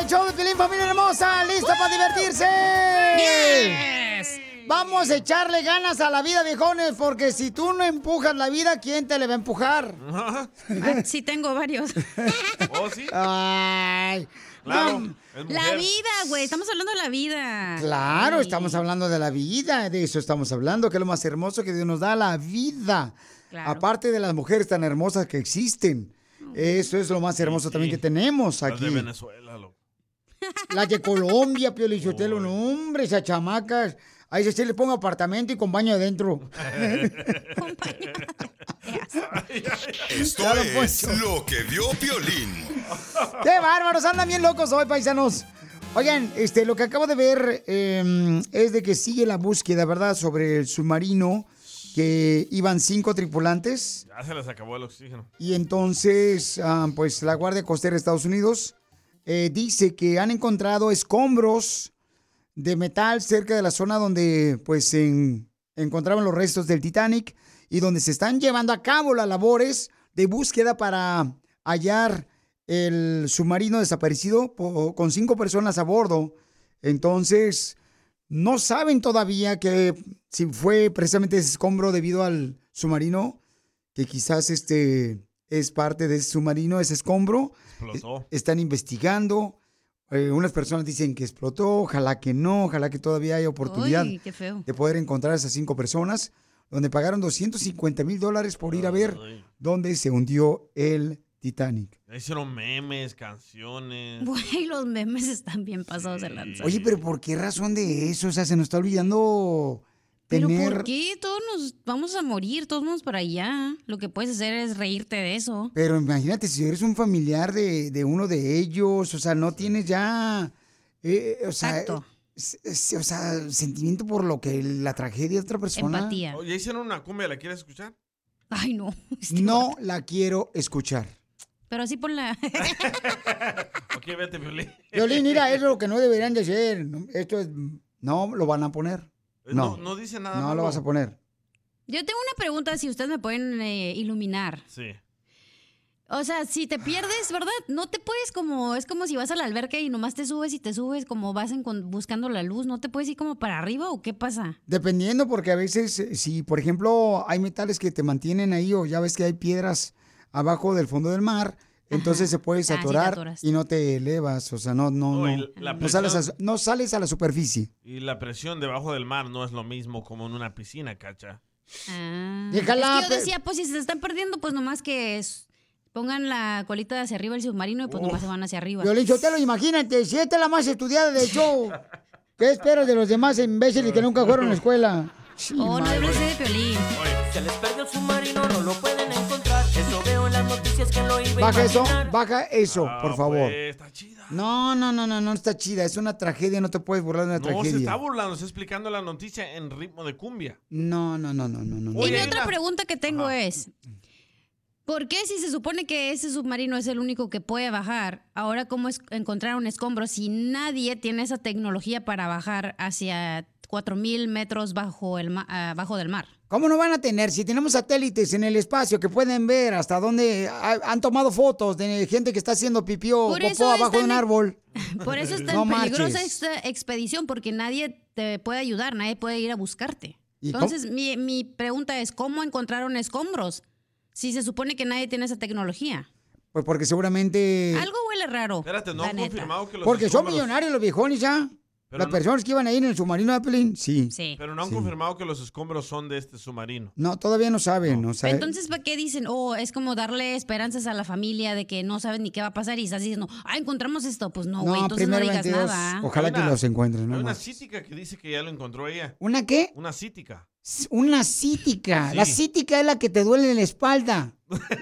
El show de Pilín Familia Hermosa. ¿Listo para divertirse? Vamos a echarle ganas a la vida, viejones, porque si tú no empujas la vida, ¿quién te le va a empujar? Ah, sí, tengo varios. ¿Oh, sí? Ay. Claro. La vida, güey. Estamos hablando de la vida. Claro, Ay. estamos hablando de la vida, de eso estamos hablando, que es lo más hermoso que Dios nos da, la vida. Claro. Aparte de las mujeres tan hermosas que existen. Eso es lo más hermoso también que tenemos Las aquí. de Venezuela, loco. Las de Colombia, Pio Lichotelo, no, hombre, esas chamacas. Ahí se le ponga apartamento y con baño adentro. Esto es lo que vio Piolín. ¡Qué bárbaros! Andan bien locos hoy, paisanos. Oigan, este, lo que acabo de ver eh, es de que sigue la búsqueda, ¿verdad? Sobre el submarino que iban cinco tripulantes. Ya se les acabó el oxígeno. Y entonces, ah, pues la Guardia Costera de Estados Unidos eh, dice que han encontrado escombros de metal cerca de la zona donde pues encontraban los restos del Titanic y donde se están llevando a cabo las labores de búsqueda para hallar el submarino desaparecido con cinco personas a bordo. Entonces, no saben todavía que si fue precisamente ese escombro debido al submarino, que quizás este es parte de ese submarino, ese escombro. Explotó. Están investigando. Eh, unas personas dicen que explotó, ojalá que no, ojalá que todavía haya oportunidad Uy, qué feo. de poder encontrar a esas cinco personas, donde pagaron 250 mil dólares por ir a ver Ay. dónde se hundió el Titanic. Ya Hicieron memes, canciones. Güey, los memes están bien pasados de lanza. Oye, pero ¿por qué razón de eso? O sea, se nos está olvidando ¿Pero por qué? Todos nos vamos a morir, todos vamos para allá. Lo que puedes hacer es reírte de eso. Pero imagínate, si eres un familiar de, de uno de ellos, o sea, no tienes ya, eh, o sea, o sentimiento por lo que la tragedia de otra persona. Empatía. Oh, ya hicieron una cumbia, ¿la quieres escuchar? Ay, no. No la quiero escuchar. Pero así por la... Ok, vete, Piolín. Violín, mira, eso es lo que no deberían de hacer. Esto es, no lo van a poner. No, No, no dice nada no malo. lo vas a poner. Yo tengo una pregunta, si ustedes me pueden eh, iluminar. Sí. O sea, si te pierdes, ¿verdad? No te puedes como, es como si vas a la alberca y nomás te subes y te subes como vas encon- buscando la luz, ¿no te puedes ir como para arriba o qué pasa? Dependiendo, porque a veces, eh, si por ejemplo hay metales que te mantienen ahí o ya ves que hay piedras abajo del fondo del mar, entonces se puedes Ah, sí te y no te elevas, o sea, no, no, No, no, la no sales, presión- a, no sales a la superficie. Y la presión debajo del mar no es lo mismo como en una piscina, cacha. Ah. Déjala, Es que yo decía, pues si se están perdiendo, pues nomás que es- pongan la colita hacia arriba del submarino y pues nomás se van hacia arriba. Violín Sotelo, imagínate, si esta es la más estudiada del show, ¿qué esperas de los demás imbéciles que nunca fueron a la escuela? Sí, Oh, no madre. debe ser de Piolín. Se les perdió el submarino, no lo pueden encontrar. Baja eso, baja eso, Ah, por favor. pues, está chida. No, no, no, no, no está chida, es una tragedia, no te puedes burlar de una No, se tragedia. está burlando, está explicando la noticia en ritmo de cumbia. No, no, no, no, no. Y mi otra una- pregunta que tengo es, ¿por qué si se supone que ese submarino es el único que puede bajar, ahora cómo es encontrar un escombro si nadie tiene esa tecnología para bajar hacia 4000 metros bajo, el ma- ah, bajo del mar? ¿Cómo no van a tener si tenemos satélites en el espacio que pueden ver hasta dónde ha- han tomado fotos de gente que está haciendo pipí o popó abajo de un árbol? Por eso es tan No peligrosa marches. esta expedición, porque nadie te puede ayudar, nadie puede ir a buscarte. ¿Y cómo- Entonces, mi, mi pregunta es, ¿cómo encontraron escombros? Si se supone que nadie tiene esa tecnología. Pues porque seguramente... Algo huele raro. Espérate, no han confirmado que los Porque son millonarios los viejones ya. Pero Las no- personas que iban ahí en el submarino de Pelín, sí. Sí. Pero no han Sí. confirmado que los escombros son de este submarino. No, todavía no saben, no saben. Entonces, ¿para qué dicen? Oh, es como darle esperanzas a la familia de que no saben ni qué va a pasar y estás diciendo, ah, encontramos esto. Pues no, güey, entonces no digas nada. ojalá Hay que una- los encuentren. Hay No una más. cítica que dice que ya lo encontró ella. ¿Una qué? Una cítica. Una cítica. Sí. La cítica es la que te duele en la espalda.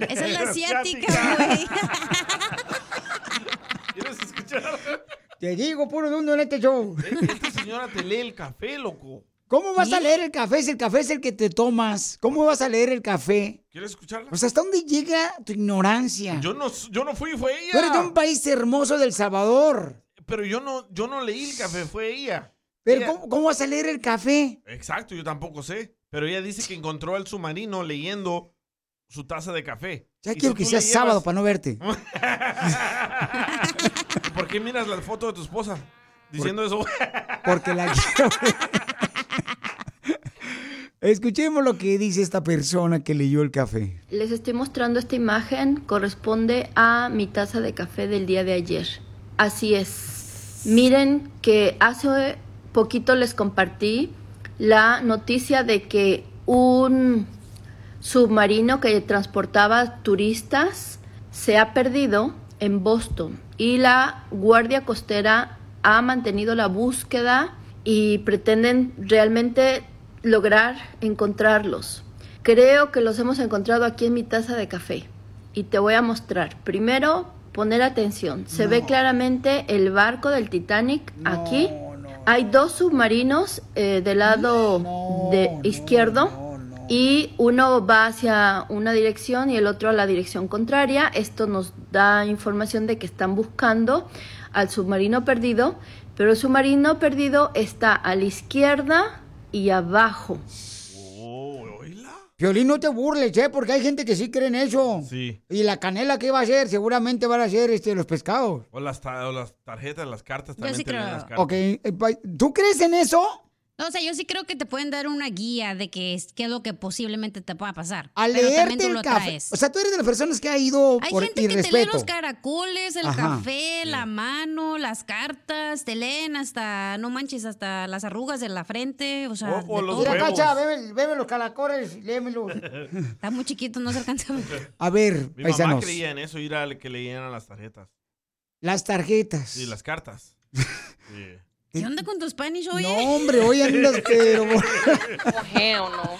Esa es la asiática, güey. ¿Quieres escuchar? Te digo, puro de en este show. Esta señora te lee el café, loco. ¿Cómo vas a leer el café si el café es el que te tomas? ¿Cómo vas a leer el café? ¿Quieres escucharla? O sea, ¿hasta dónde llega tu ignorancia? Yo no, yo no fui, fue ella. Tú eres de un país hermoso del Salvador. Pero yo no, yo no leí el café, fue ella. Pero Ella- ¿cómo, cómo vas a leer el café? Exacto, yo tampoco sé. Pero ella dice que encontró al submarino leyendo su taza de café. Ya quiero si que sea sábado para no verte. ¿Por qué miras la foto de tu esposa? Diciendo eso. Porque la quiero. Escuchemos lo que dice esta persona que leyó el café. Les estoy mostrando esta imagen, corresponde a mi taza de café del día de ayer. Así es. Miren que hace poquito les compartí la noticia de que un submarino que transportaba turistas se ha perdido en Boston y la Guardia Costera ha mantenido la búsqueda y pretenden realmente lograr encontrarlos. Creo que los hemos encontrado aquí en mi taza de café y te voy a mostrar. Primero, poner atención. Se ve claramente el barco del Titanic aquí. Hay dos submarinos eh, del lado de izquierdo y uno va hacia una dirección y el otro a la dirección contraria. Esto nos da información de que están buscando al submarino perdido, pero el submarino perdido está a la izquierda y abajo. Oh, oíla. Violín, no te burles, ¿eh? Porque hay gente que sí cree en eso. Sí. Y la canela, ¿qué va a hacer? Seguramente van a ser este, los pescados. O las, ta- o las tarjetas, las cartas también sí te leen creo. las cartas. Ok, eh, ¿tú crees en eso? No, o sea, yo sí creo que te pueden dar una guía de qué es, qué es lo que posiblemente te pueda pasar. Al pero también leerte tú el lo café. traes. O sea, tú eres de las personas que ha ido Hay por gente que te lee los caracoles, el Ajá. café, la mano, las cartas, te leen hasta, no manches, hasta las arrugas de la frente, o sea, O- o de los todo. Mira. Cacha, bebe, bebe los calacoles, léemelo. Está muy chiquito, no se alcanza a ver. A ver, Mi mamá paisanos, creía en eso, ir a que leyeran las tarjetas. las tarjetas. Sí, las cartas. Sí. ¿Qué onda con tu Spanish, oye? No, hombre, hoy andas, pero... Ojeo, no.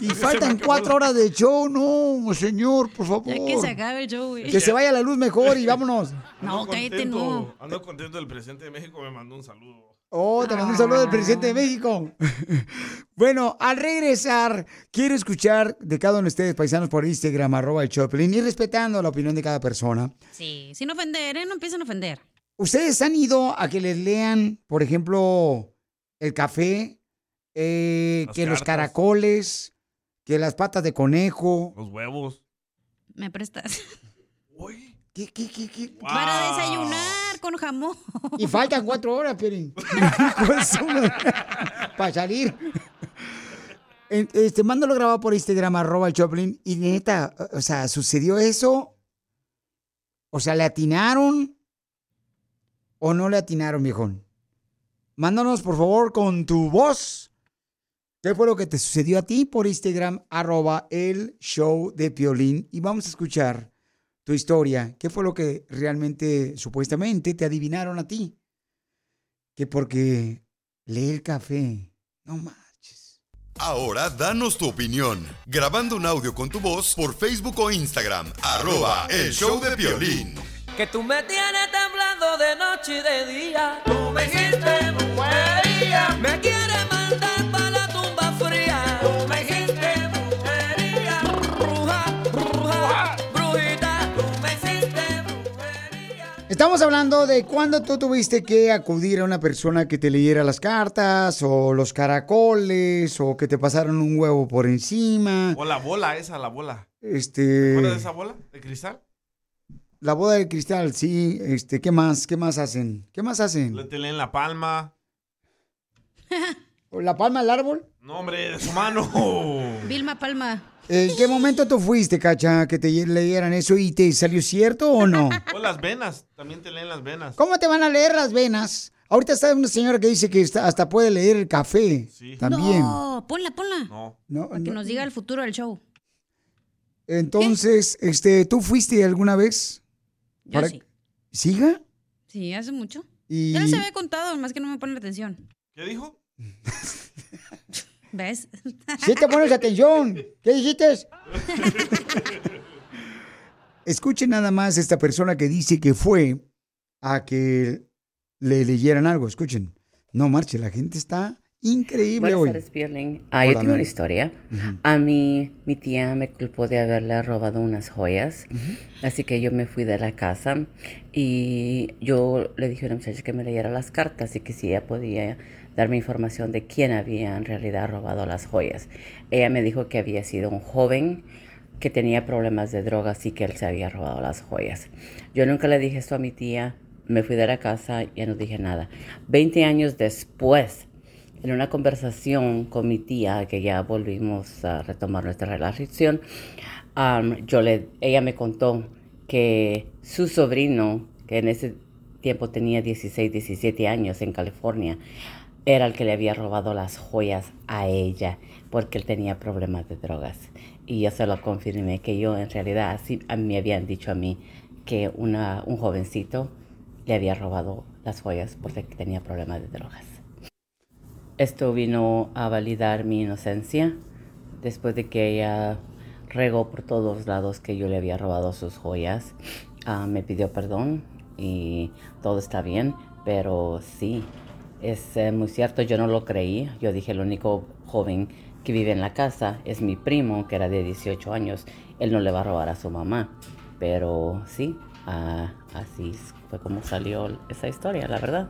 y faltan cuatro horas de show, no, señor, por favor. Ya que se acabe el show, güey. Que se vaya la luz mejor y vámonos. No, Ando cállate, contento, no. Ando contento, el presidente de México me mandó un saludo. Oh, te mando un saludo del presidente de México. bueno, al regresar, quiero escuchar de cada uno de ustedes, paisanos, por Instagram, arroba el Choplin, y respetando la opinión de cada persona. Sí, sin ofender, ¿eh? No empiezan a ofender. ¿Ustedes han ido a que les lean, por ejemplo, el café, eh, que los caracoles, que las patas de conejo? Los huevos. ¿Me prestas? Uy. ¿Qué, qué, qué, qué? Para desayunar con jamón. Y faltan cuatro horas, Peri. Para salir. Este, mándalo grabado por Instagram, arroba el Choplin. Y neta, o sea, ¿sucedió eso? O sea, ¿le atinaron? ¿O no le atinaron, viejón? Mándanos, por favor, con tu voz. ¿Qué fue lo que te sucedió a ti por Instagram, arroba el show de Piolín? Y vamos a escuchar tu historia. ¿Qué fue lo que realmente, supuestamente, te adivinaron a ti? Que porque lee el café. No manches. Ahora danos tu opinión, grabando un audio con tu voz por Facebook o Instagram, arroba el show de violín. Que tú me tienes temblando de noche y de día. Tú me hiciste brujería. Me quieres mandar para la tumba fría. Tú me hiciste brujería. Bruja, bruja, brujita. Tú me hiciste brujería. Estamos hablando de cuando tú tuviste que acudir a una persona que te leyera las cartas o los caracoles o que te pasaron un huevo por encima. O la bola esa, la bola. ¿Te Este, acuerdas de esa bola de cristal? La boda de cristal, sí. Este, ¿qué más? ¿Qué más hacen? ¿Qué más Le hacen? te leen la palma. la palma del árbol? No, hombre, de su mano. Vilma Palma. ¿En qué momento tú fuiste, Cacha, que te leyeran eso y te salió cierto o no? O las venas, también te leen las venas. ¿Cómo te van a leer las venas? Ahorita está una señora que dice que está- hasta puede leer el café. También. No, ponla, ponla. No. No, Para que no. nos diga el futuro del show. Entonces, este, ¿tú fuiste alguna vez? Yo sí. ¿Siga? Sí, hace mucho. Y... Ya les había contado, más que no me ponen atención. ¿Qué dijo? ¿Ves? Sí te pones atención. ¿Qué dijiste? Escuchen nada más esta persona que dice que fue a que le leyeran algo. Escuchen. No marche, la gente está increíble Buenas hoy. tardes, Piolín. Ah, yo Hola, tengo una historia. A mí, mi tía me culpó de haberle robado unas joyas. Así que yo me fui de la casa y yo le dije a una muchacha que me leyera las cartas y que si ella podía darme información de quién había en realidad robado las joyas. Ella me dijo que había sido un joven que tenía problemas de drogas y que él se había robado las joyas. Yo nunca le dije esto a mi tía, me fui de la casa y ya no dije nada. Veinte años después, en una conversación con mi tía, que ya volvimos a retomar nuestra relación, yo le, ella me contó que su sobrino, que en ese tiempo tenía 16, 17 años en California, era el que le había robado las joyas a ella porque él tenía problemas de drogas. Y yo se lo confirmé que yo en realidad así me habían dicho a mí que una, un jovencito le había robado las joyas porque tenía problemas de drogas. Esto vino a validar mi inocencia después de que ella regó por todos lados que yo le había robado sus joyas. Ah, me pidió perdón y todo está bien, pero sí, es eh, muy cierto, yo no lo creí. Yo dije, el único joven que vive en la casa es mi primo, que era de 18 años. Él no le va a robar a su mamá. Pero sí, ah, así fue como salió esa historia, la verdad.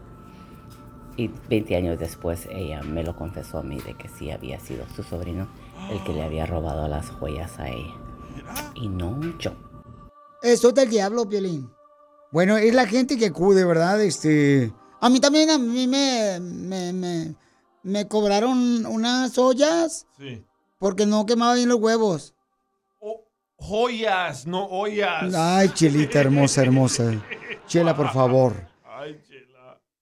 Y 20 años después ella me lo confesó a mí de que sí había sido su sobrino el que le había robado las joyas a ella. Y no yo. Eso es del diablo, Piolín. Bueno, es la gente que acude, ¿verdad? Este. A mí también, a mí me. me, me, me cobraron unas ollas Sí. porque no quemaba bien los huevos. Joyas, no ollas. Ay, Chelita, hermosa, hermosa. Chela, por favor.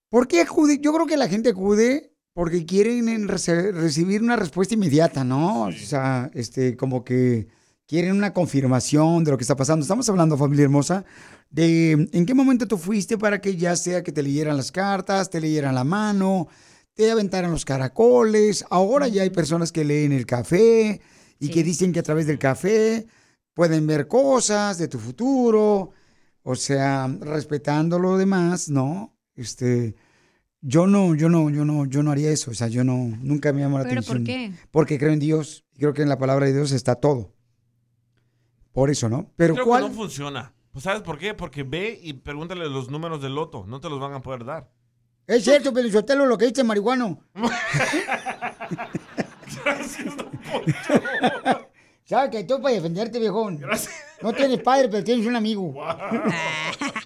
¿Por qué acude? Yo creo que la gente acude porque quieren rece- recibir una respuesta inmediata, ¿no? O sea, este, como que quieren una confirmación de lo que está pasando. Estamos hablando, familia hermosa, de en qué momento tú fuiste para que ya sea que te leyeran las cartas, te leyeran la mano, te aventaran los caracoles. Ahora ya hay personas que leen el café y que dicen que a través del café pueden ver cosas de tu futuro. O sea, respetando lo demás, ¿no? Este, yo no, yo no, yo no, yo no haría eso. O sea, yo no, nunca me llamó la ¿Pero atención. por qué? Porque creo en Dios. y Creo que en la palabra de Dios está todo. Por eso, ¿no? Pero Creo ¿cuál? que no funciona. Pues ¿sabes por qué? Porque ve y pregúntale los números del loto. No te los van a poder dar. Es cierto, Pelizotelo, lo que dice marihuano. ¿Sabes que tú para defenderte, viejón? No tienes padre, pero tienes un amigo.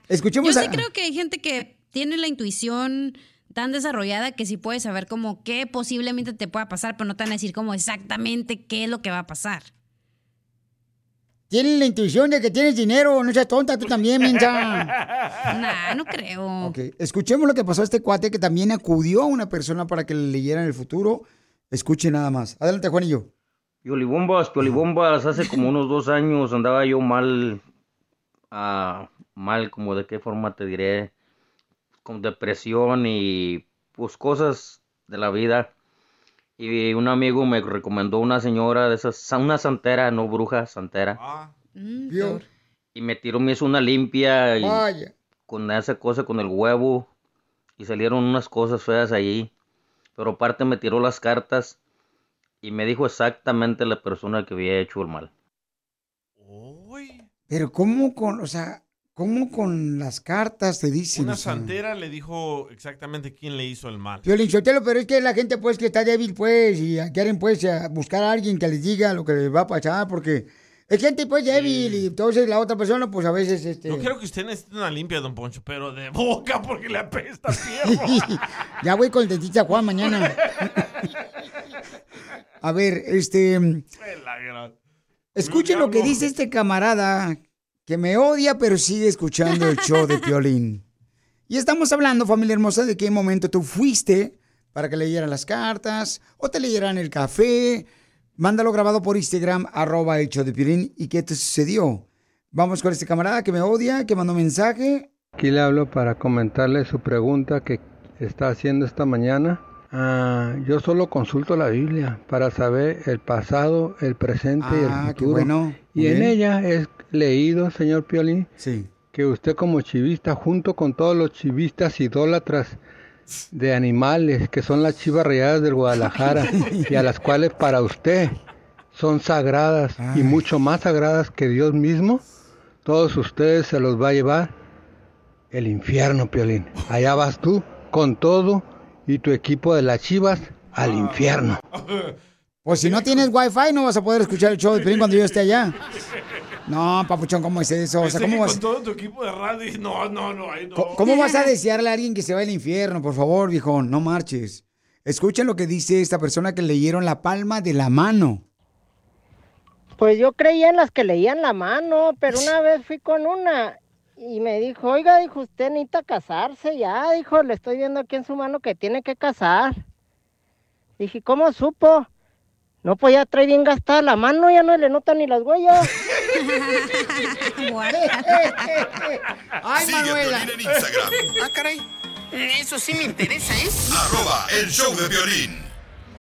Escuchemos Yo a... sí creo que hay gente que tiene la intuición tan desarrollada que sí puede saber como qué posiblemente te pueda pasar, pero no te van a decir como exactamente qué es lo que va a pasar. Tienes la intuición de que tienes dinero, no seas tonta, tú también, mensa. Nah, no creo. Ok, escuchemos lo que pasó a este cuate que también acudió a una persona para que le leyeran el futuro. Escuche nada más. Adelante, Juanillo. Piolibombas, piolibombas, hace como unos dos años andaba yo mal, ah, mal, como de qué forma te diré, con depresión y pues cosas de la vida. Y un amigo me recomendó una señora de esas, una santera, no bruja, santera. Dios. Y me tiró, me hizo una limpia y Vaya. con esa cosa, con el huevo, y salieron unas cosas feas ahí. Pero aparte me tiró las cartas y me dijo exactamente la persona que había hecho el mal. Pero ¿cómo con, o sea, cómo con las cartas te dicen? Una santera le dijo exactamente quién le hizo el mal. Sotelo, pero es que la gente pues que está débil pues y quieren pues a buscar a alguien que les diga lo que les va a pasar porque es gente pues débil y entonces la otra persona pues a veces este... Yo creo que usted necesita una limpia, don Poncho, pero de boca porque le apesta fierro. ya voy con el dentista Juan mañana. A ver, este. Escuchen lo que dice este camarada que me odia, pero sigue escuchando el show de Piolín. Y estamos hablando, familia hermosa, de qué momento tú fuiste para que leyeran las cartas o te leyeran el café. Mándalo grabado por Instagram, arroba el show de Piolín. ¿Y qué te sucedió? Vamos con este camarada que me odia, que mandó mensaje. Aquí le hablo para comentarle su pregunta que está haciendo esta mañana. Ah, yo solo consulto la Biblia para saber el pasado, el presente y Ah, el qué futuro. bueno. Y en ella es leído, señor Piolín, Sí. que usted como chivista, junto con todos los chivistas idólatras de animales, que son las chivas rayadas del Guadalajara, y a las cuales para usted son sagradas y mucho más sagradas que Dios mismo, todos ustedes se los va a llevar el infierno, Piolín. Allá vas tú con todo y tu equipo de las chivas al infierno. Pues si no tienes wifi no vas a poder escuchar el show de Piolín cuando yo esté allá. No, papuchón, ¿cómo es eso? O sea, ¿cómo vas, con todo tu equipo de radio. No, no, no. ahí no. co- cómo vas a desearle a alguien que se vaya al infierno? Por favor, viejón, no marches. Escuchen lo que dice esta persona que leyeron la palma de la mano. Pues yo creía en las que leían la mano, pero una vez fui con una y me dijo, oiga, dijo, usted necesita casarse ya, dijo, le estoy viendo aquí en su mano que tiene que casar. Dije, ¿cómo supo? No, pues ya trae bien gastada la mano, ya no le notan ni las huellas. ¡Ay, Sigue a Piolín en Instagram, Ah, caray. Eso sí me interesa, ¿eh? arroba el show de violín.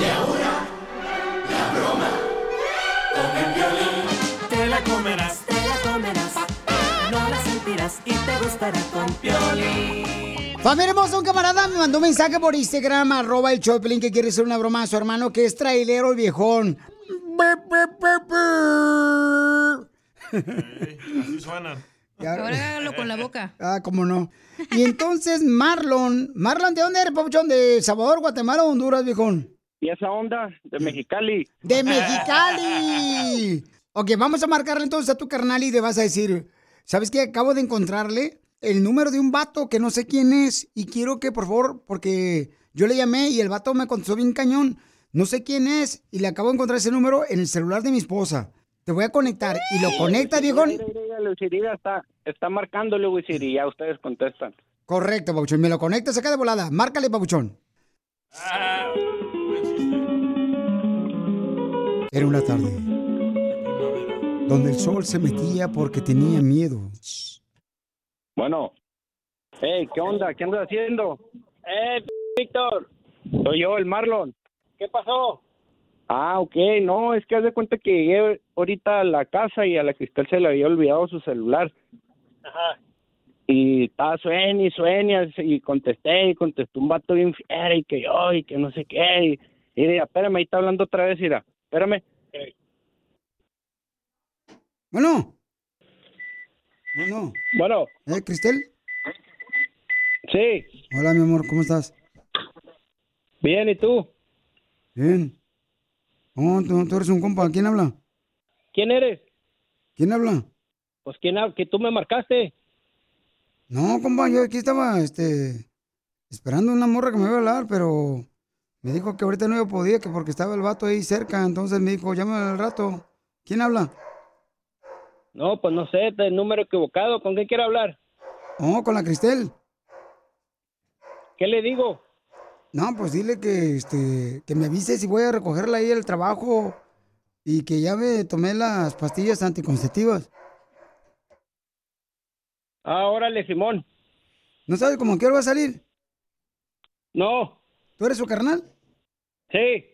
Y ahora, la broma con el violín. Te la comerás, te la comerás. No la sentirás y te gustará con violín. Familia hermosa, un camarada me mandó un mensaje por Instagram, arroba el Choplin, que quiere hacer una broma a su hermano, que es trailero el viejón. Así suenan. Ahora hágalo con la boca. Ah, cómo no. Y entonces Marlon, Marlon, ¿de dónde eres, papuchón? ¿De Salvador, Guatemala o Honduras, viejón? Y esa onda de Mexicali. ¡De Mexicali! Ok, vamos a marcarle entonces a tu carnal y le vas a decir, ¿sabes qué? Acabo de encontrarle el número de un vato que no sé quién es y quiero que, por favor, porque yo le llamé y el vato me contestó bien cañón, no sé quién es y le acabo de encontrar ese número en el celular de mi esposa. Te voy a conectar y lo conecta, Lucirida está, está marcándole, Wisir, y ya ustedes contestan. Correcto, papuchón. Me lo conectas acá de volada. Márcale, papuchón. Era una tarde donde el sol se metía porque tenía miedo. Bueno. Hey, ¿qué onda? ¿Qué andas haciendo? Eh, Víctor. Soy yo, el Marlon. ¿Qué pasó? Ah, ok, no, es que haz de cuenta que llegué ahorita a la casa y a la Cristal se le había olvidado su celular. Ajá. Y estaba sueña y sueña y contesté y contestó un vato bien fiera y que yo y que no sé qué. Y, y mira, espérame, ahí está hablando otra vez, mira, espérame. Bueno. Bueno. Bueno. ¿Eh, Cristel? Sí. Hola, mi amor, ¿cómo estás? Bien, ¿y tú? Bien. Oh, tú, tú eres un compa. ¿Quién habla? ¿Quién eres? ¿Quién habla? Pues quién habla, que tú me marcaste. No, compa, yo aquí estaba, este, esperando una morra que me iba a hablar, pero me dijo que ahorita no yo podía, que porque estaba el vato ahí cerca, entonces me dijo, llámame al rato. ¿Quién habla? No, pues no sé, el número equivocado. ¿Con quién quiere hablar? Oh, con la Cristel. ¿Qué le digo? No, pues dile que, este, que me avise si voy a recogerla ahí al trabajo y que ya me tomé las pastillas anticonceptivas. Ah, órale, Simón. ¿No sabes cómo quiero va a salir? No. ¿Tú eres su carnal? Sí.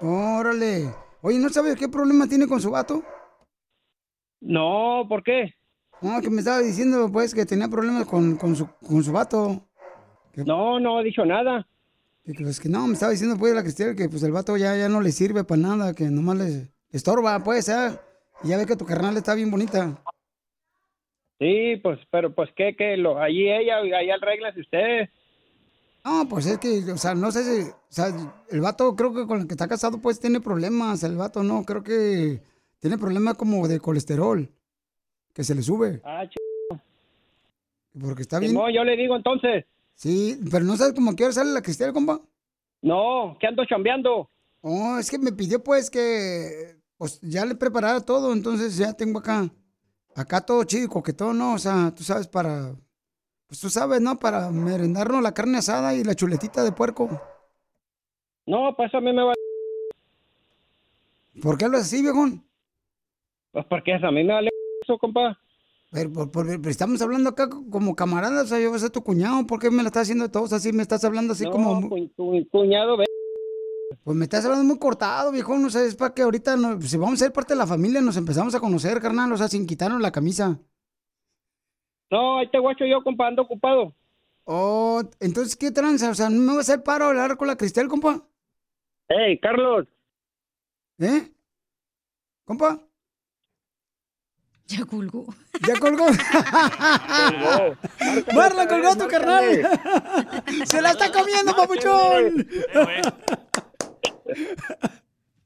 Órale. Oye, ¿no sabes qué problema tiene con su vato? No, ¿por qué? No, que me estaba diciendo, pues, que tenía problemas con, con, su, con su vato. No, no ha dicho nada. Que, que, pues, que no, me estaba diciendo, pues, la Cristina, que pues el vato ya, ya no le sirve para nada, que nomás le estorba, pues, ¿eh? Y ya ve que tu carnal está bien bonita. Sí, pues, pero pues qué, qué, lo, allí ella, ahí arreglas usted. No, pues es que, o sea, no sé si, o sea, el vato creo que con el que está casado, pues, tiene problemas, el vato no, creo que tiene problemas como de colesterol, que se le sube. Ah, ch... Porque está bien. No, yo le digo entonces. Sí, pero no sabes cómo quiere salir la Cristina, compa. No, que ando chambeando. Oh, es que me pidió pues que pues ya le preparara todo, entonces ya tengo acá, acá todo chido, coquetón, ¿no? O sea, tú sabes, para, pues tú sabes, ¿no? Para merendarnos la carne asada y la chuletita de puerco. No, pues a mí me va... ¿Por qué hablas así, viejón? Pues porque a mí me vale eso, compa. Pero, por- por- pero estamos hablando acá como camaradas, o sea, yo voy a ser tu cuñado, ¿por qué me la estás haciendo todos así? Me estás hablando así no, como... cu- cu- cuñado, ve. Pues me estás hablando muy cortado, viejo. No sé, es para que ahorita, no- si vamos a ser parte de la familia, nos empezamos a conocer, carnal. O sea, sin quitarnos la camisa. No, ahí te guacho yo, compa, ando ocupado. Oh, entonces, ¿qué tranza? O sea, ¿no me va a hacer paro hablar con la Cristel, compa? Hey, Carlos. ¿Eh? ¿Compa? Ya colgó. ¿Ya colgó? Marla colgó tu carnal. Se la está comiendo, papuchón.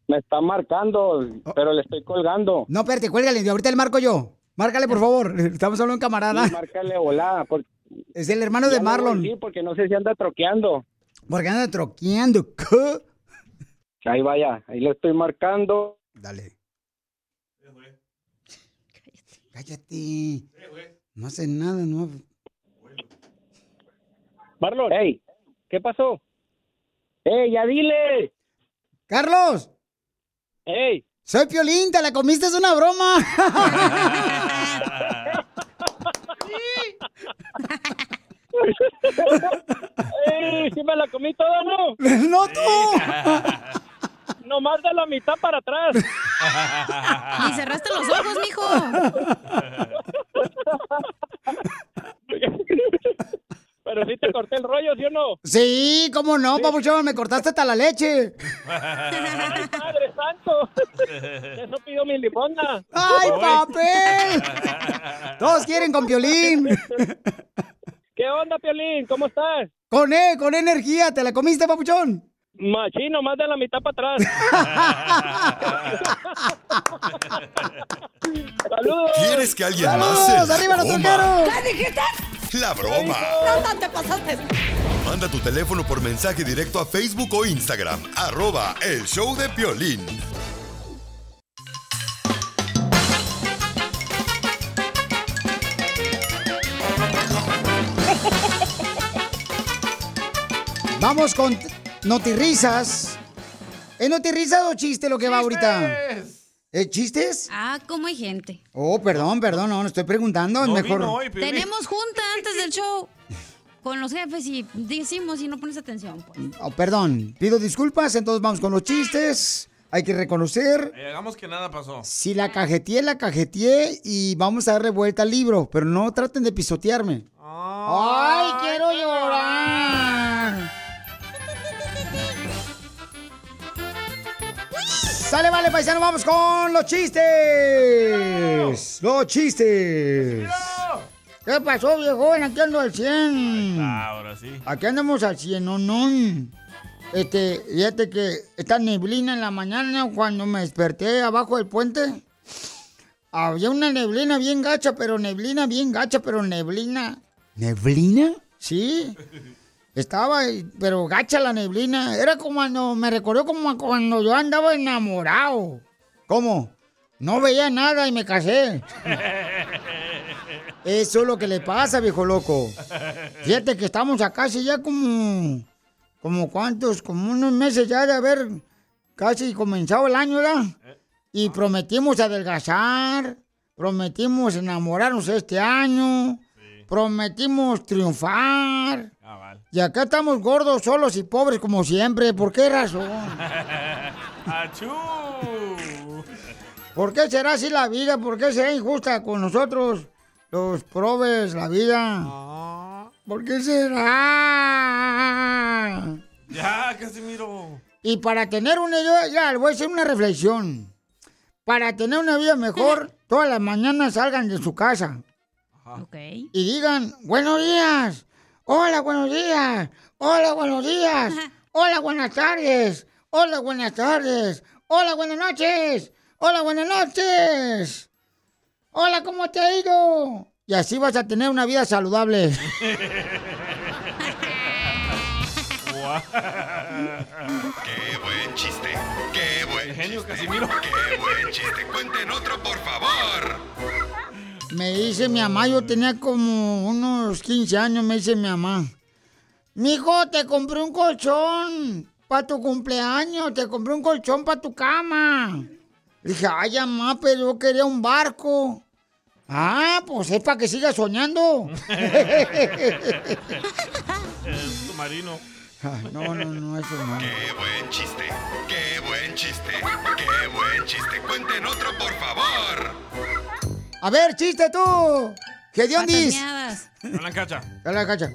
Me está marcando, pero le estoy colgando. No, espérate, cuélgale. Ahorita le marco yo. Márcale, por favor. Estamos hablando en camarada. Sí, márcale volada. Porque... Es el hermano de Ya Marlon. decir porque no sé si anda troqueando. Porque anda troqueando. ¿Qué? Ahí vaya, ahí le estoy marcando. Dale. Cállate. No hace nada, no. Marlon. Hey, ¿qué pasó? Hey, ya dile. ¡Carlos! ¡Ey! Soy Piolín, te la comiste, es una broma. ¡Ey! ¿Sí me la comí toda, no? ¡No tú! Nomás de la mitad para atrás. Y cerraste los ojos, mijo. Pero sí te corté el rollo, ¿sí o no? Sí, cómo no, papuchón, me cortaste hasta la leche. ¡Ay, Padre Santo! Eso pidió mi limona. ¡Ay, papel! Todos quieren con Piolín. ¿Qué onda, Piolín? ¿Cómo estás? Con E, con energía, ¿te la comiste, papuchón? Machino, más de la mitad para atrás. ¡Saludos! ¿Quieres que alguien más ¡Saludos! se la ¡Arriba los! ¿Qué dijiste? La broma. No, te pasaste. Manda tu teléfono por mensaje directo a Facebook o Instagram. Arroba el show de Piolín. Vamos con notirrisas. ¿Es notirrisas o chiste lo que va ahorita? ¿Eh, ¿Chistes? Ah, cómo hay gente. Oh, perdón, perdón, no, no estoy preguntando. es mejor. Tenemos junta antes del show con los jefes y decimos y no pones atención. Pues. Oh, perdón, pido disculpas, entonces vamos con los chistes. Hay que reconocer Eh, hagamos que nada pasó. si la cajeteé, la cajeteé y vamos a darle vuelta al libro, pero no traten de pisotearme. ¡Ay, quiero llorar! Sale, vale, paisano, vamos con los chistes. Los chistes. ¿Qué pasó, viejón? Aquí ando al 100. Ah, ahora sí. Aquí andamos al 100, no, no. Este, fíjate que esta neblina en la mañana, cuando me desperté abajo del puente, había una neblina bien gacha, pero neblina bien gacha, pero neblina. ¿Neblina? Sí. Estaba, pero gacha la neblina. Era como cuando, me recordó como cuando yo andaba enamorado. ¿Cómo? No veía nada y me casé. Eso es lo que le pasa, viejo loco. Fíjate que estamos acá hace ya como, como cuántos, como unos meses ya de haber casi comenzado el año, ¿verdad? Y prometimos adelgazar, prometimos enamorarnos este año, prometimos triunfar. Y acá estamos gordos, solos y pobres como siempre. ¿Por qué razón? ¡Achú! ¿Por qué será así la vida? ¿Por qué será injusta con nosotros, los probes, la vida? ¿Por qué será? Ya, Casimiro. Y para tener una vida, ya, le voy a hacer una reflexión. Para tener una vida mejor, todas las mañanas salgan de su casa Ok. y digan, buenos días, hola, buenos días, hola, buenos días, hola, buenas tardes, hola, buenas tardes, hola, buenas noches, hola, buenas noches, hola, ¿cómo te ha ido? Y así vas a tener una vida saludable. ¡Qué buen chiste! ¡Qué buen genio, chiste! Casimiro. ¡Qué buen chiste! ¡Cuenten otro, por favor! Me dice mi mamá, yo tenía como unos 15 años, me dice mi mamá. Mijo, te compré un colchón para tu cumpleaños, te compré un colchón para tu cama. Le dije, ay, mamá, pero yo quería un barco. Ah, pues es para que sigas soñando. Submarino. No, no, no, eso no. ¡Qué buen chiste! ¡Qué buen chiste! ¡Qué buen chiste! ¡Cuenten otro, por favor! A ver, chiste tú. ¿Qué diondis? Fantasmeadas. Hola, Cacha. Dale, cacha.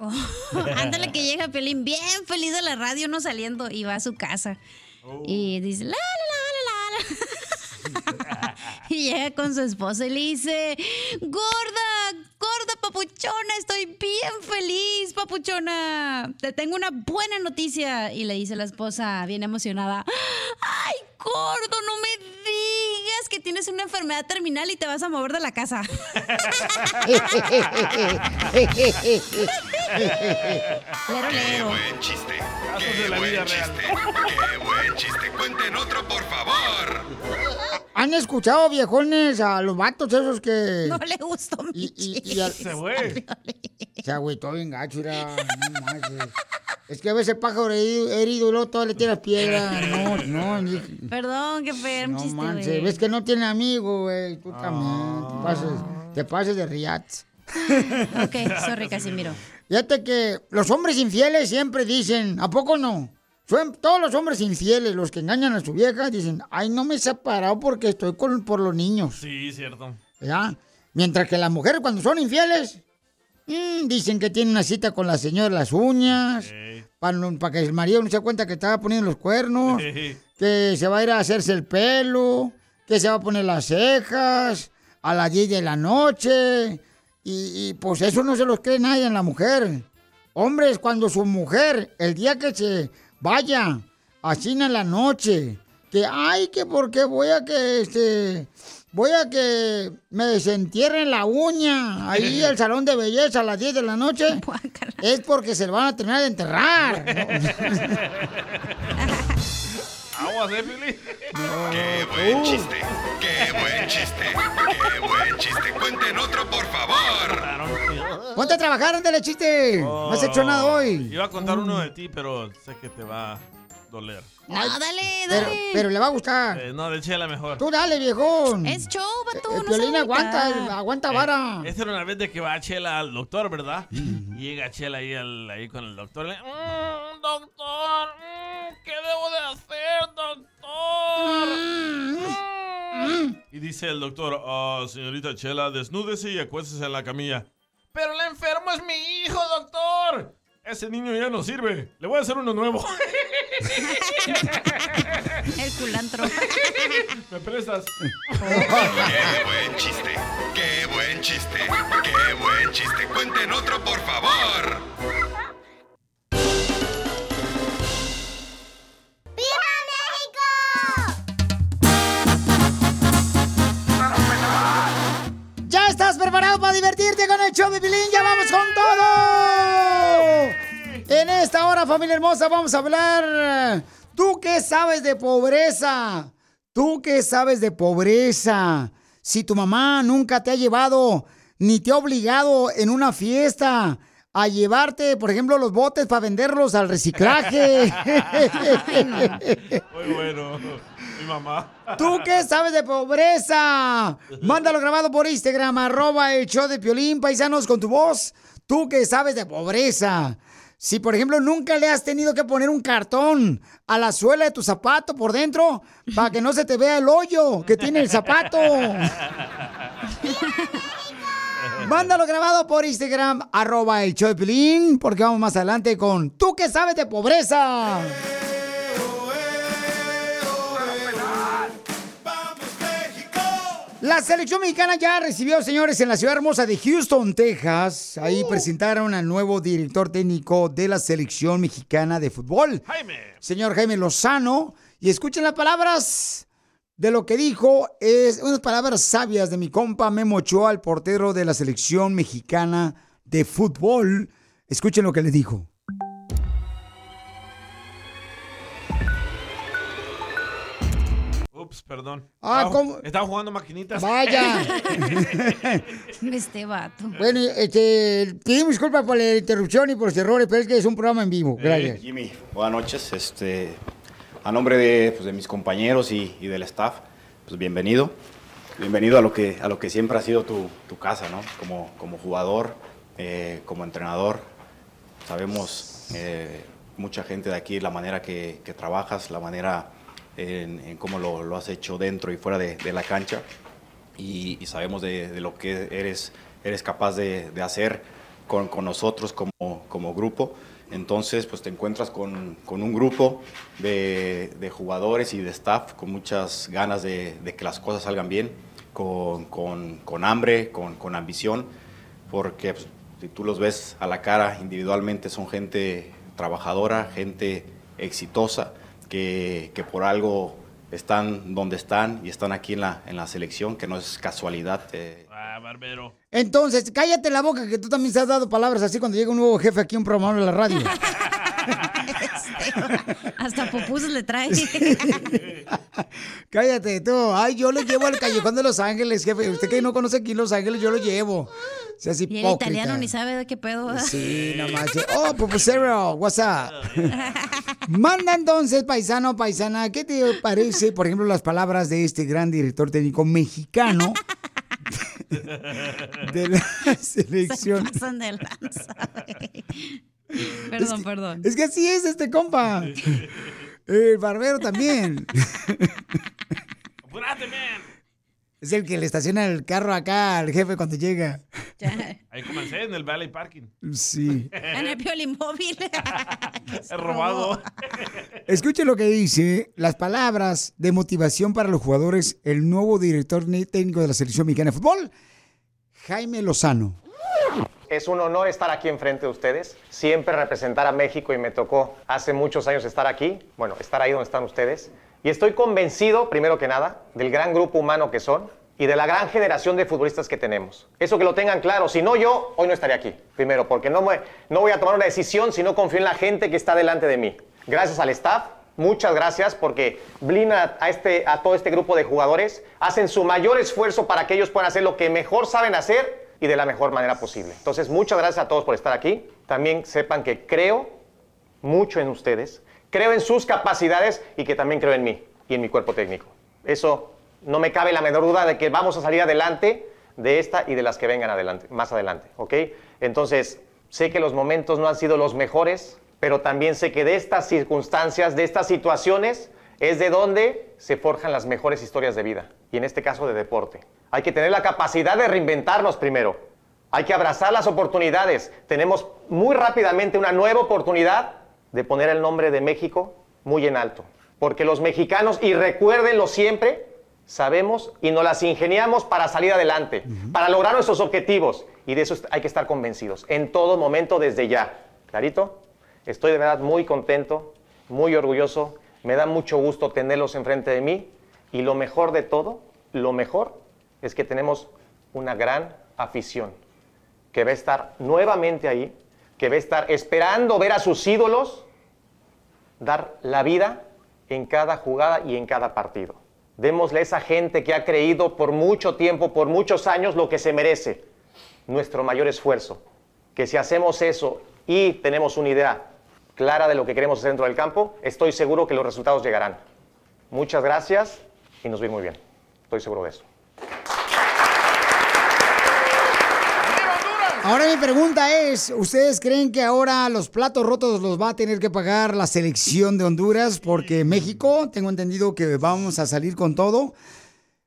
Oh, ándale que llega Pelín bien feliz de la radio, no saliendo, y va a su casa. Y dice, la, la, la, la, la. y llega con su esposa y le dice, gorda, gorda papuchona, estoy bien feliz, papuchona. Te tengo una buena noticia. Y le dice la esposa, bien emocionada, ay, gordo, no me digas que tienes una enfermedad terminal y te vas a mover de la casa. Lero, ¡Qué buen chiste! de ¡Qué la buen vida real. chiste! ¡Qué buen chiste! ¡Cuenten otro, por favor! ¿Han escuchado, viejones, a los vatos esos que... No le gustó mi Y, y, y al- Se fue. Se agüitó bien gacho, era, no manches. Es que a veces el pájaro herido, herido y luego todo le tiras piedra. No, no, ni- Perdón, qué feo, no chiste, manches. Ves que no tiene amigo, güey. Tú también. Te pases, te pases de riats. Ok, sorry, Casimiro. Fíjate que los hombres infieles siempre dicen, ¿a poco no? Son todos los hombres infieles, los que engañan a su vieja, dicen, ay, no me he separado porque estoy con, por los niños. Sí, cierto. ¿Ya? Mientras que las mujeres cuando son infieles, mm, dicen que tienen una cita con la señora de las uñas, para que el marido no se cuenta que estaba poniendo los cuernos, que se va a ir a hacerse el pelo, que se va a poner las cejas a las 10 de la noche. Y, y, pues eso no se los cree nadie en la mujer. Hombres, cuando su mujer, el día que se vaya, así en la noche, que ay, que porque voy a que este voy a que me desentierren la uña ahí el salón de belleza a las 10 de la noche, es porque se lo van a terminar de enterrar. Aguas, ¿eh, Pili? ¡Qué buen chiste! ¡Qué buen chiste! ¡Qué buen chiste! ¡Cuenten otro, por favor! Ponte a trabajar, ándale, chiste. No has hecho nada hoy. Iba a contar uno de ti, pero sé que te va doler. No, dale, Pero, dale. pero le va a gustar. Eh, no, de Chela mejor. Tú dale, viejón. Es show, vato, El no Piolín se aguanta, aguanta Eh, vara. esta era una vez de que va Chela al doctor, ¿verdad? Y llega Chela ahí, al- ahí con el doctor. Le, "Mm, doctor, mm, ¿qué debo de hacer, doctor? Mm". Y dice el doctor, "Ah, señorita Chela, desnúdese y acuéstese en la camilla. Pero el enfermo es mi hijo, doctor. Ese niño ya no sirve. Le voy a hacer uno nuevo. El culantro. ¿Me prestas? ¡Qué buen chiste! ¡Qué buen chiste! ¡Qué buen chiste! ¡Cuenten otro, por favor! ¿Ya estás preparado para divertirte con el show de Pilín? ¡Ya vamos con todo! En esta hora, familia hermosa, vamos a hablar. ¿Tú qué sabes de pobreza? ¿Tú qué sabes de pobreza? Si tu mamá nunca te ha llevado ni te ha obligado en una fiesta a llevarte, por ejemplo, los botes para venderlos al reciclaje. Muy bueno. Mi mamá. ¿Tú qué sabes de pobreza? Mándalo grabado por Instagram, arroba el show de Piolín, paisanos, con tu voz. ¿Tú qué sabes de pobreza? Si, por ejemplo, nunca le has tenido que poner un cartón a la suela de tu zapato por dentro para que no se te vea el hoyo que tiene el zapato. Mándalo grabado por Instagram, arroba el Piolín, porque vamos más adelante con ¿Tú qué sabes de pobreza? La selección mexicana ya recibió, señores, en la ciudad hermosa de Houston, Texas. Ahí presentaron al nuevo director técnico de la selección mexicana de fútbol. Jaime. Señor Jaime Lozano. Y escuchen las palabras de lo que dijo. Es unas palabras sabias de mi compa Memo Ochoa, el portero de la selección mexicana de fútbol. Escuchen lo que le dijo. Ups, perdón. Ah, Estaba- ¿cómo? Estaba jugando maquinitas. Vaya. Este vato. Bueno, este, pedimos disculpas por la interrupción y por los errores, pero es que es un programa en vivo. Gracias. Jimmy, buenas noches. Este, a nombre de, pues, de mis compañeros y, y del staff, pues bienvenido. Bienvenido a lo que, a lo que siempre ha sido tu, tu casa, ¿no? Como, como jugador, eh, como entrenador. Sabemos eh, mucha gente de aquí la manera que, que trabajas, la manera en, en cómo lo, lo has hecho dentro y fuera de, de la cancha. Y, y sabemos de, de lo que eres, eres capaz de, de hacer con, con nosotros como, como grupo. Entonces, pues te encuentras con, con un grupo de, de jugadores y de staff con muchas ganas de, de que las cosas salgan bien, con, con- con hambre, con, ambición, porque pues, si tú los ves a la cara individualmente son gente trabajadora, gente exitosa, que, que por algo están donde están y están aquí en la, en la selección, que no es casualidad. eh, Ah, barbero. Entonces, cállate la boca, que tú también te has dado palabras así cuando llega un nuevo jefe aquí un programa de la radio. Hasta pupusas le trae. Cállate tú. Ay, yo lo llevo al callejón de Los Ángeles, jefe. Usted que no conoce aquí Los Ángeles, yo lo llevo. Seas Y el italiano ni sabe de qué pedo. ¿verdad? Sí, nomás. Oh, pupusero, what's up? Manda entonces, paisano, paisana, ¿qué te parece, por ejemplo, las palabras de este gran director técnico mexicano de la selección? Se pasan de lanza. Perdón, perdón. Es que así es este compa. El barbero también. ¡Apúrate, man! Es el que le estaciona el carro acá al jefe cuando llega. Ahí comencé en el Valley Parking. Sí. En el piolín móvil. He robado. Escuche lo que dice, las palabras de motivación para los jugadores, el nuevo director técnico de la selección mexicana de fútbol, Jaime Lozano. Es un honor estar aquí enfrente de ustedes, siempre representar a México y me tocó hace muchos años estar aquí, bueno, estar ahí donde están ustedes. Y estoy convencido, primero que nada, del gran grupo humano que son y de la gran generación de futbolistas que tenemos. Eso que lo tengan claro, si no yo, hoy no estaría aquí. Primero, porque no, me- no voy a tomar una decisión si no confío en la gente que está delante de mí. Gracias al staff, muchas gracias porque blindan a, este, a todo este grupo de jugadores, hacen su mayor esfuerzo para que ellos puedan hacer lo que mejor saben hacer y de la mejor manera posible. Entonces, muchas gracias a todos por estar aquí. También sepan que creo mucho en ustedes, creo en sus capacidades y que también creo en mí y en mi cuerpo técnico. Eso no me cabe la menor duda de que vamos a salir adelante de esta y de las que vengan adelante, más adelante, ¿ok? Entonces, sé que los momentos no han sido los mejores, pero también sé que de estas circunstancias, de estas situaciones, es de donde se forjan las mejores historias de vida, y en este caso de deporte. Hay que tener la capacidad de reinventarnos primero. Hay que abrazar las oportunidades. Tenemos muy rápidamente una nueva oportunidad de poner el nombre de México muy en alto. Porque los mexicanos, y recuérdenlo siempre, sabemos y nos las ingeniamos para salir adelante, para lograr nuestros objetivos. Y de eso hay que estar convencidos, en todo momento, desde ya. ¿Clarito? Estoy de verdad muy contento, muy orgulloso. Me da mucho gusto tenerlos enfrente de mí. Y lo mejor de todo, lo mejor, es que tenemos una gran afición que va a estar nuevamente ahí, que va a estar esperando ver a sus ídolos dar la vida en cada jugada y en cada partido. Démosle a esa gente que ha creído por mucho tiempo, por muchos años, lo que se merece, nuestro mayor esfuerzo. que si hacemos eso y tenemos una idea clara de lo que queremos dentro del campo, estoy seguro que los resultados llegarán. Muchas gracias y nos va muy bien. Estoy seguro de eso. Ahora mi pregunta es, ¿ustedes creen que ahora los platos rotos los va a tener que pagar la selección de Honduras? Porque México, tengo entendido que vamos a salir con todo.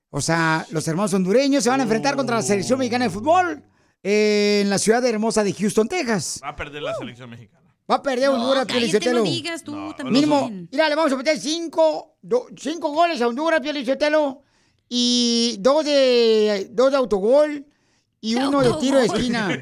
O sea, los hermanos hondureños se van a enfrentar contra la selección mexicana de fútbol eh, en la ciudad hermosa de Houston, Texas. Va a perder la selección mexicana. Va a perder Honduras, cállate, Pielichotelo. no digas tú también. Mínimo, mira, le vamos a meter cinco, do- cinco goles a Honduras, Pielichotelo. Y dos de, dos de autogol y uno de tiro de esquina.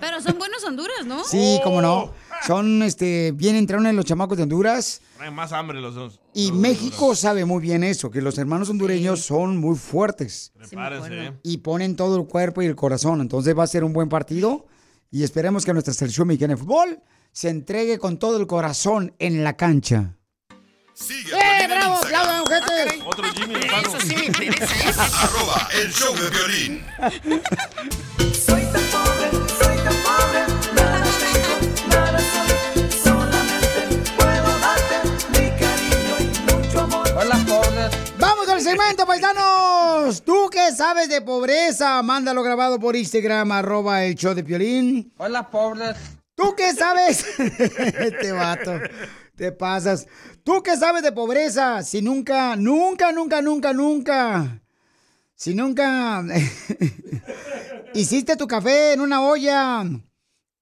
Pero son buenos Honduras, ¿no? Sí, cómo no. Son, este, bien entraron los chamacos de Honduras. Traen más hambre los dos. Y México sabe muy bien eso, que los hermanos hondureños son muy fuertes. Prepárense, ¿eh? Y ponen todo el cuerpo y el corazón. Entonces va a ser un buen partido. Y esperemos que nuestra selección mexicana de fútbol se entregue con todo el corazón en la cancha. ¡Eh, bravo! ¡Aplaudan, gente! Otro Jimmy Eso sí me interesa. Arroba el show de violín. Hola, pobres. Vamos al segmento, paisanos. ¿Tú qué sabes de pobreza? Mándalo grabado por Instagram, arroba el show de Piolín. Hola, pobres. ¿Tú qué sabes? este vato. Te pasas. ¿Tú qué sabes de pobreza? Si nunca, nunca, nunca, nunca, nunca. Si nunca hiciste tu café en una olla.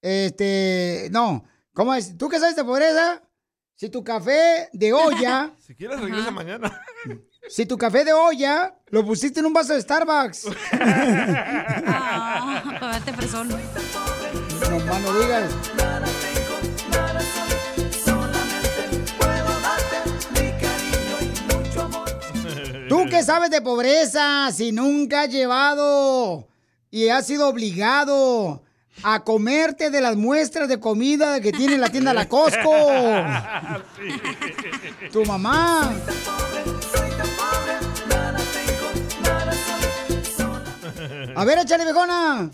Este, no. ¿Cómo es? ¿Tú qué sabes de pobreza? Si tu café de olla, Si quieres, regresa mañana. si tu café de olla lo pusiste en un vaso de Starbucks. Ah, para darte fresón. No más no digas. ¿Tú qué sabes de pobreza si nunca has llevado y has sido obligado a comerte de las muestras de comida que tiene la tienda La Costco? Tu mamá. A ver, échale, viejona.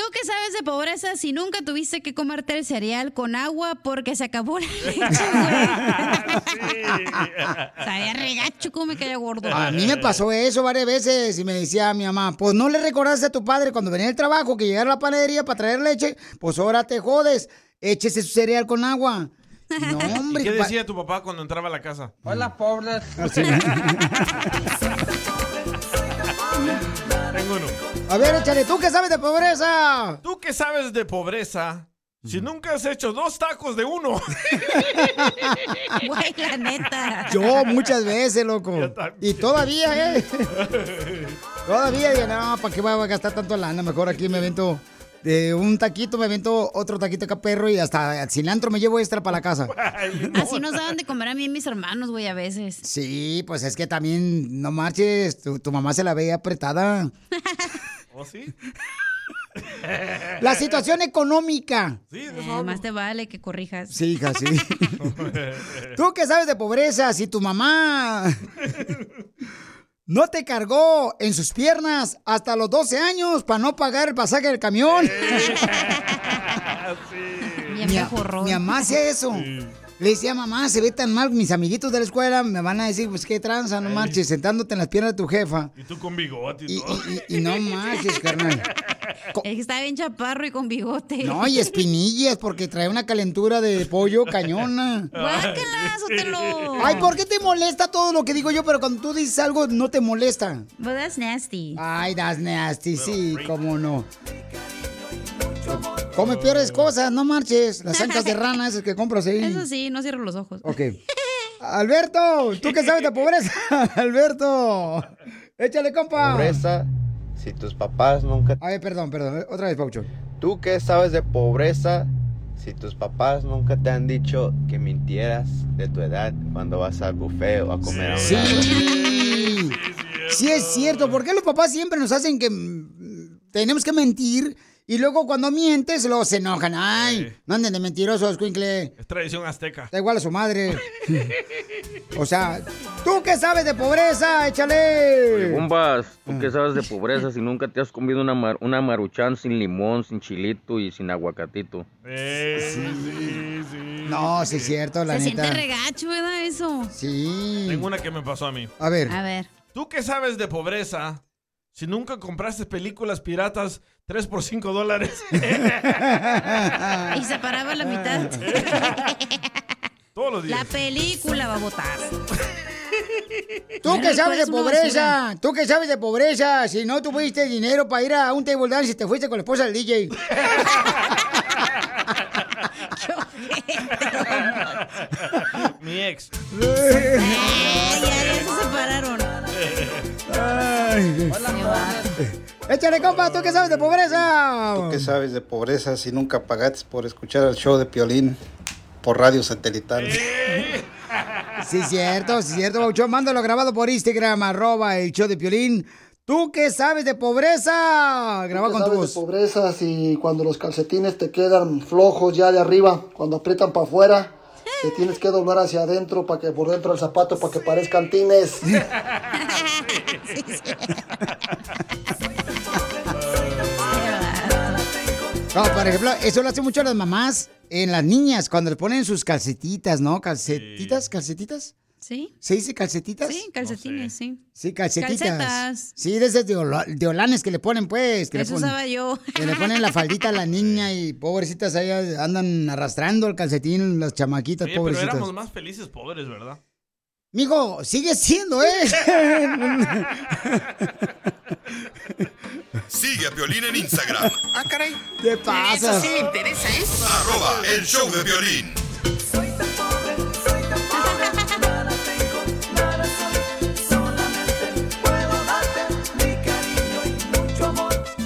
¿Tú qué sabes de pobreza si nunca tuviste que comerte el cereal con agua porque se acabó la leche, güey? Sabía regacho como me caía gordo. A mí me pasó eso varias veces y me decía mi mamá, pues no le recordaste a tu padre cuando venía del trabajo que llegara a la panadería para traer leche, pues ahora te jodes, échese su cereal con agua. No, hombre. ¿Y qué decía tu papá cuando entraba a la casa? Hola, pobres. Tengo uno. A ver, échale, ¿tú qué sabes de pobreza? ¿Tú qué sabes de pobreza? Si nunca has hecho dos tacos de uno. Güey, la neta. Yo muchas veces, loco. Y todavía, ¿eh? Todavía, digo, no, ¿para qué voy a gastar tanto lana? Mejor aquí me avento de un taquito, me avento otro taquito acá, perro, y hasta cilantro me llevo extra para la casa. Así nos daban de comer a mí y mis hermanos, güey, a veces. Sí, pues es que también, no marches, tu, tu mamá se la ve apretada. ¿O sí? La situación económica. Sí, Eh, más te vale que corrijas. Sí, hija, sí. ¿Tú qué sabes de pobreza? Si tu mamá no te cargó en sus piernas hasta los 12 años para no pagar el pasaje del camión. Bien mi, mi mamá hacía eso. Le decía, mamá, se ve tan mal, mis amiguitos de la escuela me van a decir, pues qué tranza, no marches, sentándote en las piernas de tu jefa. Y tú con bigote y, todo. Y, y no marches, carnal. Es que está bien chaparro y con bigote. No, y espinillas, porque trae una calentura de pollo cañona. Guácala. Ay, ¿por qué te molesta todo lo que digo yo? Pero cuando tú dices algo, no te molesta. But that's nasty. Ay, that's nasty, sí, cómo no. Come peores cosas, no marches. Las ancas de rana esas que compras ahí. Eso sí, no cierro los ojos. Ok. Alberto, ¿tú qué sabes de pobreza? Alberto, échale, compa. Pobreza, si tus papás nunca... A ver, perdón, perdón, otra vez, Paucho. ¿Tú qué sabes de pobreza si tus papás nunca te han dicho que mintieras de tu edad cuando vas al buffet o a comer a un lado? Sí, sí es cierto. ¿Por qué los papás siempre nos hacen que mm, tenemos que mentir Y luego cuando mientes, luego se enojan. Ay, no anden de mentirosos, Quinkle. Es tradición azteca. Da igual a su madre. o sea, ¿tú qué sabes de pobreza? Échale. Bombas, ¿tú qué sabes de pobreza si nunca te has comido una, mar- una maruchan sin limón, sin chilito y sin aguacatito? No, sí es cierto, la Se siente neta. regacho, ¿verdad? Eso. Sí. Tengo una que me pasó a mí. A ver. A ver. ¿Tú qué sabes de pobreza si nunca compraste películas piratas 3 por 5 dólares? Y se paraba la mitad. Todos los días. La película va a votar. ¿Tú qué sabes de es una pobreza? ¿Tú qué sabes de pobreza? Si no tuviste dinero para ir a un table dance y te fuiste con la esposa del DJ. Mi ex. ya se separaron. Échale, compa, ¿tú qué sabes de pobreza? ¿Tú qué sabes de pobreza si nunca pagaste por escuchar el show de Piolín por radio satelital? Sí, cierto, sí, cierto, Bauchón. Mándalo grabado por Instagram, arroba el show de Piolín. ¿Tú qué sabes de pobreza? Graba ¿Qué con tu sabes voz. de pobreza si cuando los calcetines te quedan flojos ya de arriba, cuando aprietan para afuera, te tienes que doblar hacia adentro para que por dentro el zapato para que parezcan tines? No, por ejemplo, eso lo hacen mucho las mamás en las niñas cuando le ponen sus calcetitas, ¿no? ¿Calcetitas? ¿Calcetitas? ¿Sí? ¿Se dice calcetitas? Sí, calcetines, sí. Sí, calcetitas. Calcetas. Sí, de esas de, ola- de olanes que le ponen, pues. Que le Eso ponen- usaba yo. Que le ponen la faldita a la niña y pobrecitas ahí andan arrastrando el calcetín, las chamaquitas, Oye, pero pobrecitas. éramos más felices pobres, ¿verdad? Mijo, sigue siendo, ¿eh? Sigue a Piolín en Instagram. Ah, caray. ¿Qué Eso sí me interesa, ¿eh? Arroba el show de violín.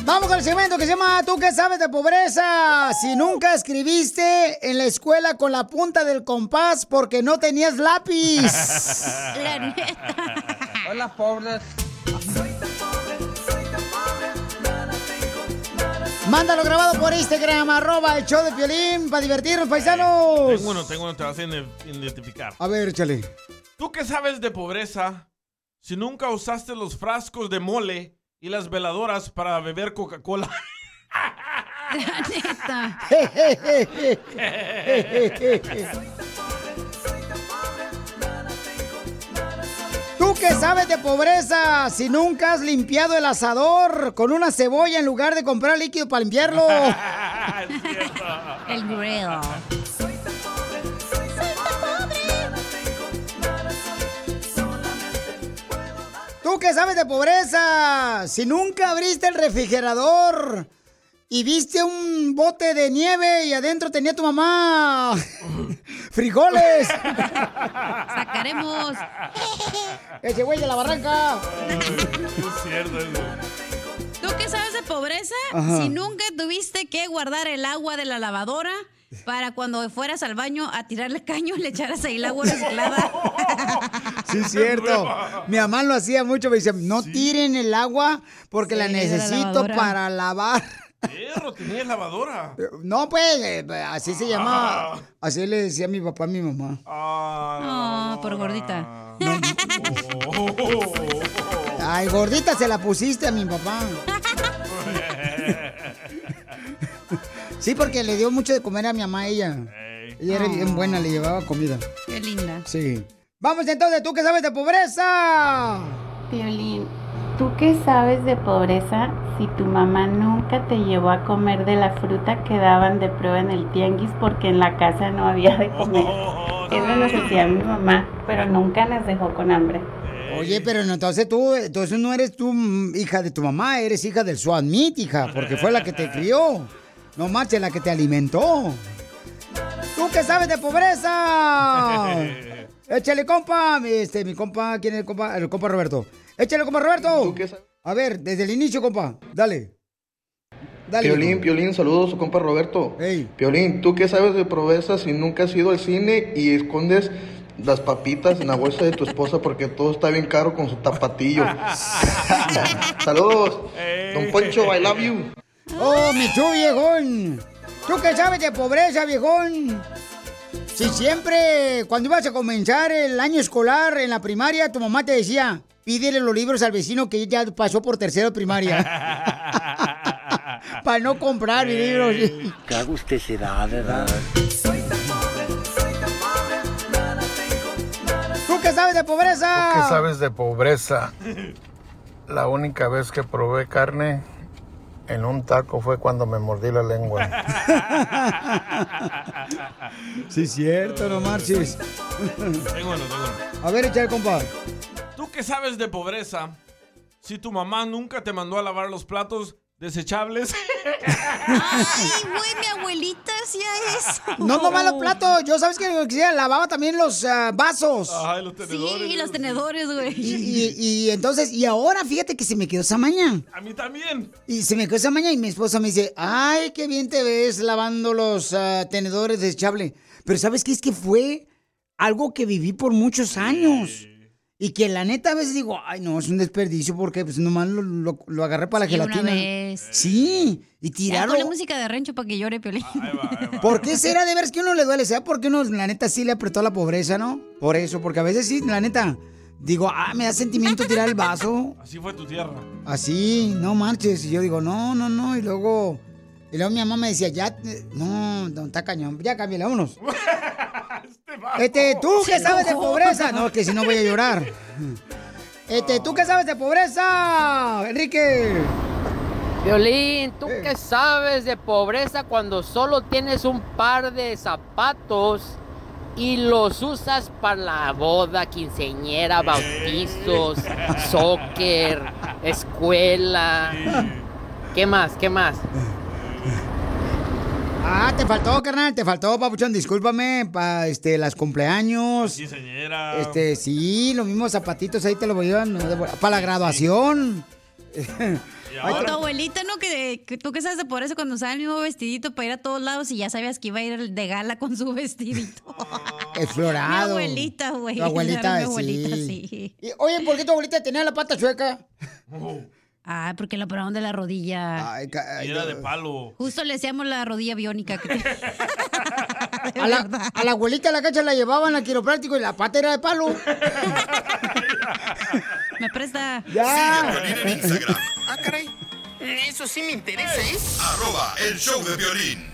Vamos con el segmento que se llama ¿Tú qué sabes de pobreza? Si nunca escribiste en la escuela con la punta del compás porque no tenías lápiz. La neta. Hola, pobres. Mándalo grabado por Instagram, arroba el show de Piolín, para divertirnos, paisanos. Tengo uno, tengo uno, te vas a ide- identificar. A ver, échale. ¿Tú qué sabes de pobreza si nunca usaste los frascos de mole y las veladoras para beber Coca-Cola? La neta. ¿Tú qué sabes de pobreza si nunca has limpiado el asador con una cebolla en lugar de comprar líquido para limpiarlo? El grill. ¿Tú qué sabes de pobreza? Si nunca abriste el refrigerador y viste un bote de nieve y adentro tenía tu mamá frijoles. Sacaremos. Ese güey de la barranca. es cierto eso. ¿Tú qué sabes de pobreza? Ajá. Si nunca tuviste que guardar el agua de la lavadora para cuando fueras al baño a tirarle caño le echaras ahí el agua reciclada. Sí, es cierto. Mi mamá lo hacía mucho. Me decía, no tiren el agua porque la Sí, de la necesito para lavar. Perro, tenía lavadora. No, pues, eh, así se llama. Así le decía mi papá a mi mamá. Oh, por gordita. Ay, gordita, se la pusiste a mi papá. Sí, porque le dio mucho de comer a mi mamá ella. Ella era bien buena, le llevaba comida. Qué linda. Sí. Vamos entonces, ¿tú qué sabes de pobreza? Violín, ¿tú qué sabes de pobreza si tu mamá nunca te llevó a comer de la fruta que daban de prueba en el tianguis porque en la casa no había de comer? Eso nos hacía mi mamá, pero nunca nos dejó con hambre. Oye, pero entonces tú, entonces no eres tú mm, hija de tu mamá, eres hija del Swan Meat, hija, porque fue la que te crió. No marches, la que te alimentó. ¿Tú qué sabes de pobreza? Échale, compa. Este, mi compa, ¿quién es el compa? El compa Roberto. Échale, compa Roberto. A ver, desde el inicio, compa. Dale. Dale. Piolín. Piolín, saludos a su compa Roberto. Piolín, ¿tú qué sabes de pobreza si nunca has ido al cine y escondes las papitas en la bolsa de tu esposa porque todo está bien caro con su tapatillo? saludos. Don Poncho, I love you. Oh, mi chu, viejón. ¿Tú qué sabes de pobreza, viejón? Si siempre, cuando ibas a comenzar el año escolar en la primaria, tu mamá te decía, pídele los libros al vecino que ya pasó por tercero de primaria. Para no comprar mis libros. ¿Qué hago usted se da, verdad? ¿Tú qué sabes de pobreza? ¿Qué sabes de pobreza? La única vez que probé carne en un taco fue cuando me mordí la lengua. Sí, cierto, no marches. Tengo uno, tengo uno. A ver, echa el compa. ¿Tú qué sabes de pobreza? Si tu mamá nunca te mandó a lavar los platos desechables. Ay, güey, mi abuelita hacía eso. No nomás los platos, yo sabes que hacía? lavaba también los ah, vasos. Ay, los tenedores. Sí, los tenedores, güey. Y, y- y entonces, y ahora fíjate que se me quedó esa maña. A mí también. Y se me quedó esa maña y mi esposa me dice, ay, qué bien te ves lavando los ah, tenedores desechables. Pero ¿sabes qué? Es que fue algo que viví por muchos años. Y que la neta a veces digo, ay, no, es un desperdicio porque pues nomás lo, lo- lo agarré para la Sí, una gelatina. vez. Sí, y Ya, tirarlo. ponle música de rancho para que llore, Piolín. ¿Por qué será de ver que uno le duele? ¿Será porque uno, la neta, sí le apretó la pobreza, no? Por eso, porque a veces sí, la neta, digo, ah, me da sentimiento tirar el vaso. Así fue tu tierra. Así, no marches. Y yo digo, no, no, no. Y luego, y luego mi mamá me decía, ya, eh, no, no, está cañón. Ya cámbiale, vámonos. Este, ¿tú qué sabes de pobreza? No, que si no voy a llorar. Este, ¿tú qué sabes de pobreza, Enrique? Violín, ¿tú qué sabes de pobreza cuando solo tienes un par de zapatos y los usas para la boda, quinceñera, bautizos, soccer, escuela? ¿Qué más? ¿Qué más? Ah, te faltó, carnal, te faltó, papuchón, discúlpame, para este, las cumpleaños. Quinceañera. Este, sí, los mismos zapatitos ahí te los voy a llevar para la graduación. O tu abuelita, ¿no? Que, que tú que sabes de pobreza cuando usaba el mismo vestidito para ir a todos lados y ya sabías que iba a ir de gala con su vestidito. Explorado. Mi abuelita, güey. Tu abuelita, Mi abuelita, sí. sí. Y, oye, ¿por qué tu abuelita tenía la pata chueca? Ah, porque la operaron de la rodilla. Y era de palo. Justo le decíamos la rodilla biónica. que A la, a la abuelita de la cacha la llevaban al quiropráctico y la pata era de palo. Me presta. Ya. Ah, caray. Eso sí me interesa, ¿eh? Arroba el show de violín.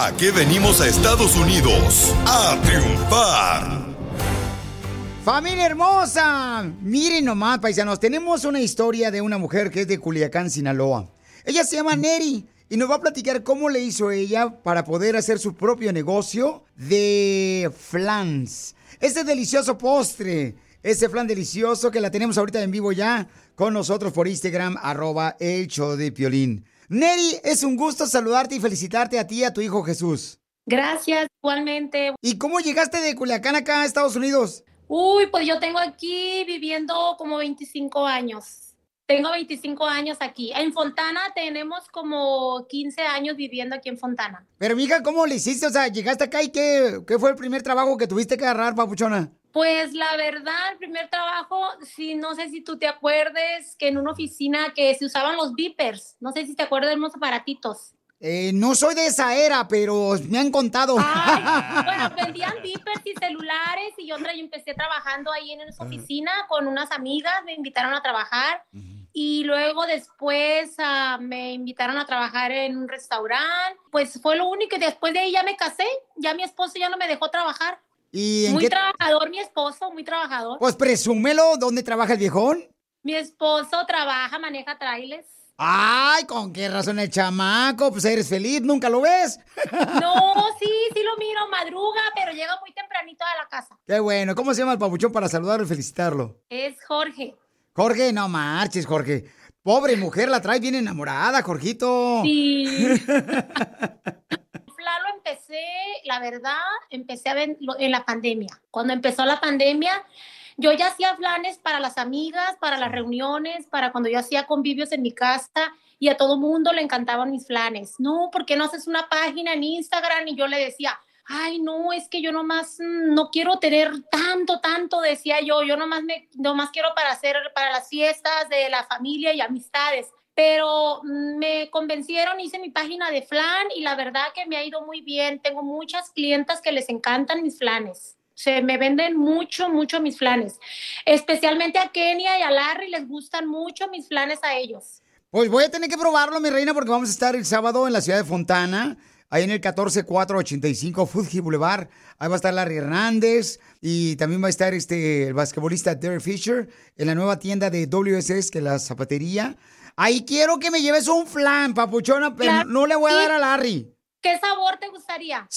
¿A qué venimos a Estados Unidos? A triunfar. Familia hermosa, miren nomás, paisanos, tenemos una historia de una mujer que es de Culiacán, Sinaloa. Ella se llama Neri y nos va a platicar cómo le hizo ella para poder hacer su propio negocio de flans. Ese delicioso postre, ese flan delicioso que la tenemos ahorita en vivo ya con nosotros por Instagram, arroba el show de Piolín. Neri, es un gusto saludarte y felicitarte a ti y a tu hijo Jesús. Gracias, igualmente. ¿Y cómo llegaste de Culiacán acá a Estados Unidos? Uy, pues yo tengo aquí viviendo como 25 años. Tengo 25 años aquí. En Fontana tenemos como 15 años viviendo aquí en Fontana. Pero, mija, ¿cómo le hiciste? O sea, llegaste acá y ¿qué, qué fue el primer trabajo que tuviste que agarrar, papuchona? Pues la verdad, el primer trabajo, sí, no sé si tú te acuerdes que en una oficina que se usaban los beepers, no sé si te acuerdas de unos aparatitos. Eh, no soy de esa era, pero me han contado. Bueno, vendían vipers y celulares y yo yo empecé trabajando ahí en esa oficina con unas amigas, me invitaron a trabajar y luego después ah, me invitaron a trabajar en un restaurante. Pues fue lo único y después de ahí ya me casé, ya mi esposo ya no me dejó trabajar. ¿Y en Muy qué? trabajador mi esposo, muy trabajador. Pues presúmelo, ¿dónde trabaja el viejón? Mi esposo trabaja, maneja trailers. Ay, ¿con qué razón el chamaco? Pues eres feliz, nunca lo ves. No, sí, sí lo miro, madruga, pero llega muy tempranito a la casa. Qué bueno. ¿Cómo se llama el papuchón para saludarlo y felicitarlo? Es Jorge. Jorge, no marches, Jorge. Pobre mujer, la trae bien enamorada, Jorgito. Sí. Fla lo empecé, la verdad, empecé a ver en la pandemia. Cuando empezó la pandemia, yo ya hacía planes para las amigas, para las reuniones, para cuando yo hacía convivios en mi casa y a todo mundo le encantaban mis planes. No, ¿por qué no haces una página en Instagram? Y yo le decía, ay, no, es que yo nomás mm, no quiero tener tanto, tanto, decía yo, yo nomás, me, nomás quiero para hacer, para las fiestas de la familia y amistades pero me convencieron, hice mi página de flan y la verdad que me ha ido muy bien. Tengo muchas clientas que les encantan mis flanes. Se me venden mucho, mucho mis flanes. Especialmente a Kenia y a Larry les gustan mucho mis flanes a ellos. Pues voy a tener que probarlo, mi reina, porque vamos a estar el sábado en la ciudad de Fontana, ahí en el 14485 Fuji Boulevard. Ahí va a estar Larry Hernández y también va a estar este, el basquetbolista Derek Fisher en la nueva tienda de WSS, que es la zapatería. Ahí quiero que me lleves un flan, papuchona, pero Claro. no le voy a dar a Larry. ¿Qué sabor te gustaría?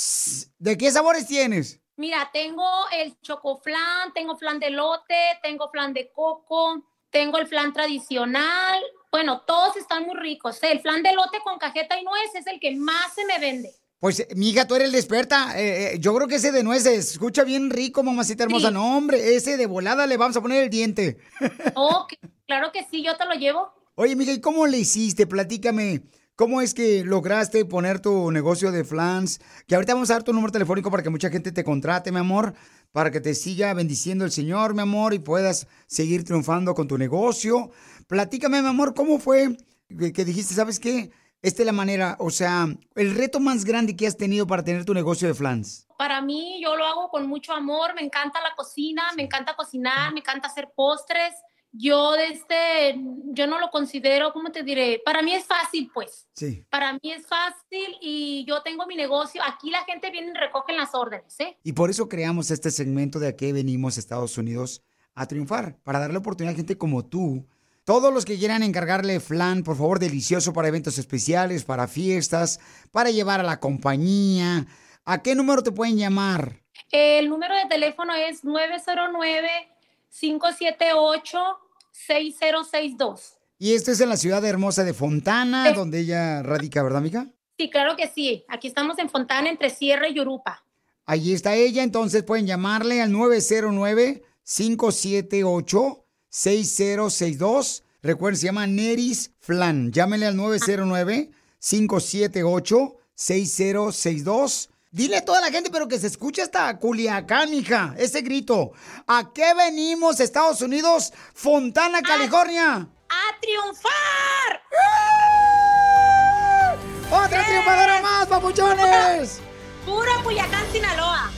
¿De qué sabores tienes? Mira, tengo el chocoflan, tengo flan de lote, tengo flan de coco, tengo el flan tradicional. Bueno, todos están muy ricos. El flan de lote con cajeta y nuez es el que más se me vende. Pues, mija, tú eres la experta. Eh, eh, yo creo que ese de nueces se escucha bien rico, mamacita hermosa. Sí. No, hombre, ese de volada le vamos a poner el diente. Oh, claro que sí, yo te lo llevo. Oye, mija, ¿y cómo le hiciste? Platícame. ¿Cómo es que lograste poner tu negocio de flans? Que ahorita vamos a dar tu número telefónico para que mucha gente te contrate, mi amor, para que te siga bendiciendo el Señor, mi amor, y puedas seguir triunfando con tu negocio. Platícame, mi amor, ¿cómo fue que, que dijiste, sabes qué? Esta es la manera, o sea, el reto más grande que has tenido para tener tu negocio de flans. Para mí, yo lo hago con mucho amor. Me encanta la cocina, me encanta cocinar, me encanta hacer postres. Yo desde, yo no lo considero, ¿cómo te diré? Para mí es fácil, pues. Sí. Para mí es fácil y yo tengo mi negocio. Aquí la gente viene y recoge las órdenes, ¿eh? Y por eso creamos este segmento de a qué venimos a Estados Unidos a triunfar, para darle oportunidad a gente como tú. Todos los que quieran encargarle flan, por favor, delicioso para eventos especiales, para fiestas, para llevar a la compañía. ¿A qué número te pueden llamar? El número de teléfono es 909-578-6062. Y esto es en la ciudad hermosa de Fontana, donde ella radica, ¿verdad, amiga? Sí, claro que sí. Aquí estamos en Fontana, entre Sierra y Yurupa. Allí está ella, entonces pueden llamarle al 909-578-6062. Recuerden, se llama Neris Flan. Llámenle al 909-578-6062. Dile a toda la gente, pero que se escuche hasta Culiacán, mija, ese grito. ¿A qué venimos, Estados Unidos? Fontana, California. ¡A triunfar! ¡Otra triunfadora más, papuchones! Puro Culiacán, Sinaloa.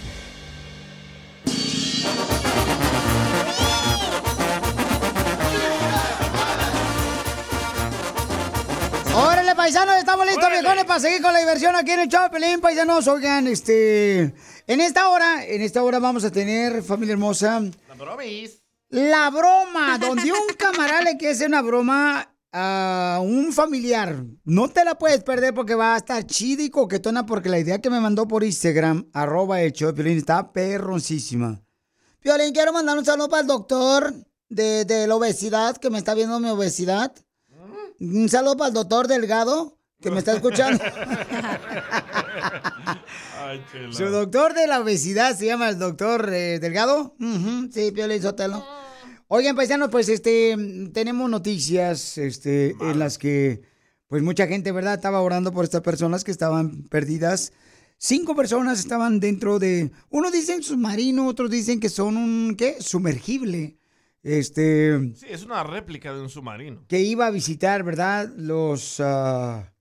Órale, paisanos, estamos listos, viejones, para seguir con la diversión aquí en el Chapelín, paisanos. Oigan, este, en esta hora, en esta hora vamos a tener, familia hermosa, La bromis. la broma, donde un camarada le quiere hacer una broma a un familiar. No te la puedes perder porque va a estar chida y coquetona porque la idea que me mandó por Instagram, arroba el show Piolín, está perroncísima. Piolín, quiero mandar un saludo para el doctor de, de la obesidad, que me está viendo mi obesidad. Un saludo para el doctor Delgado, que me está escuchando. Ay. Su doctor de la obesidad se llama el doctor eh, Delgado. Ujú, sí, Piolín Sotelo. Oigan, paisanos, pues este, tenemos noticias este, en las que, pues mucha gente, ¿verdad? Estaba orando por estas personas que estaban perdidas. Cinco personas estaban dentro de, uno dicen submarino, otros dicen que son un, ¿qué? Sumergible. Este, Sí, es una réplica de un submarino. que iba a visitar, ¿verdad? Los, ah,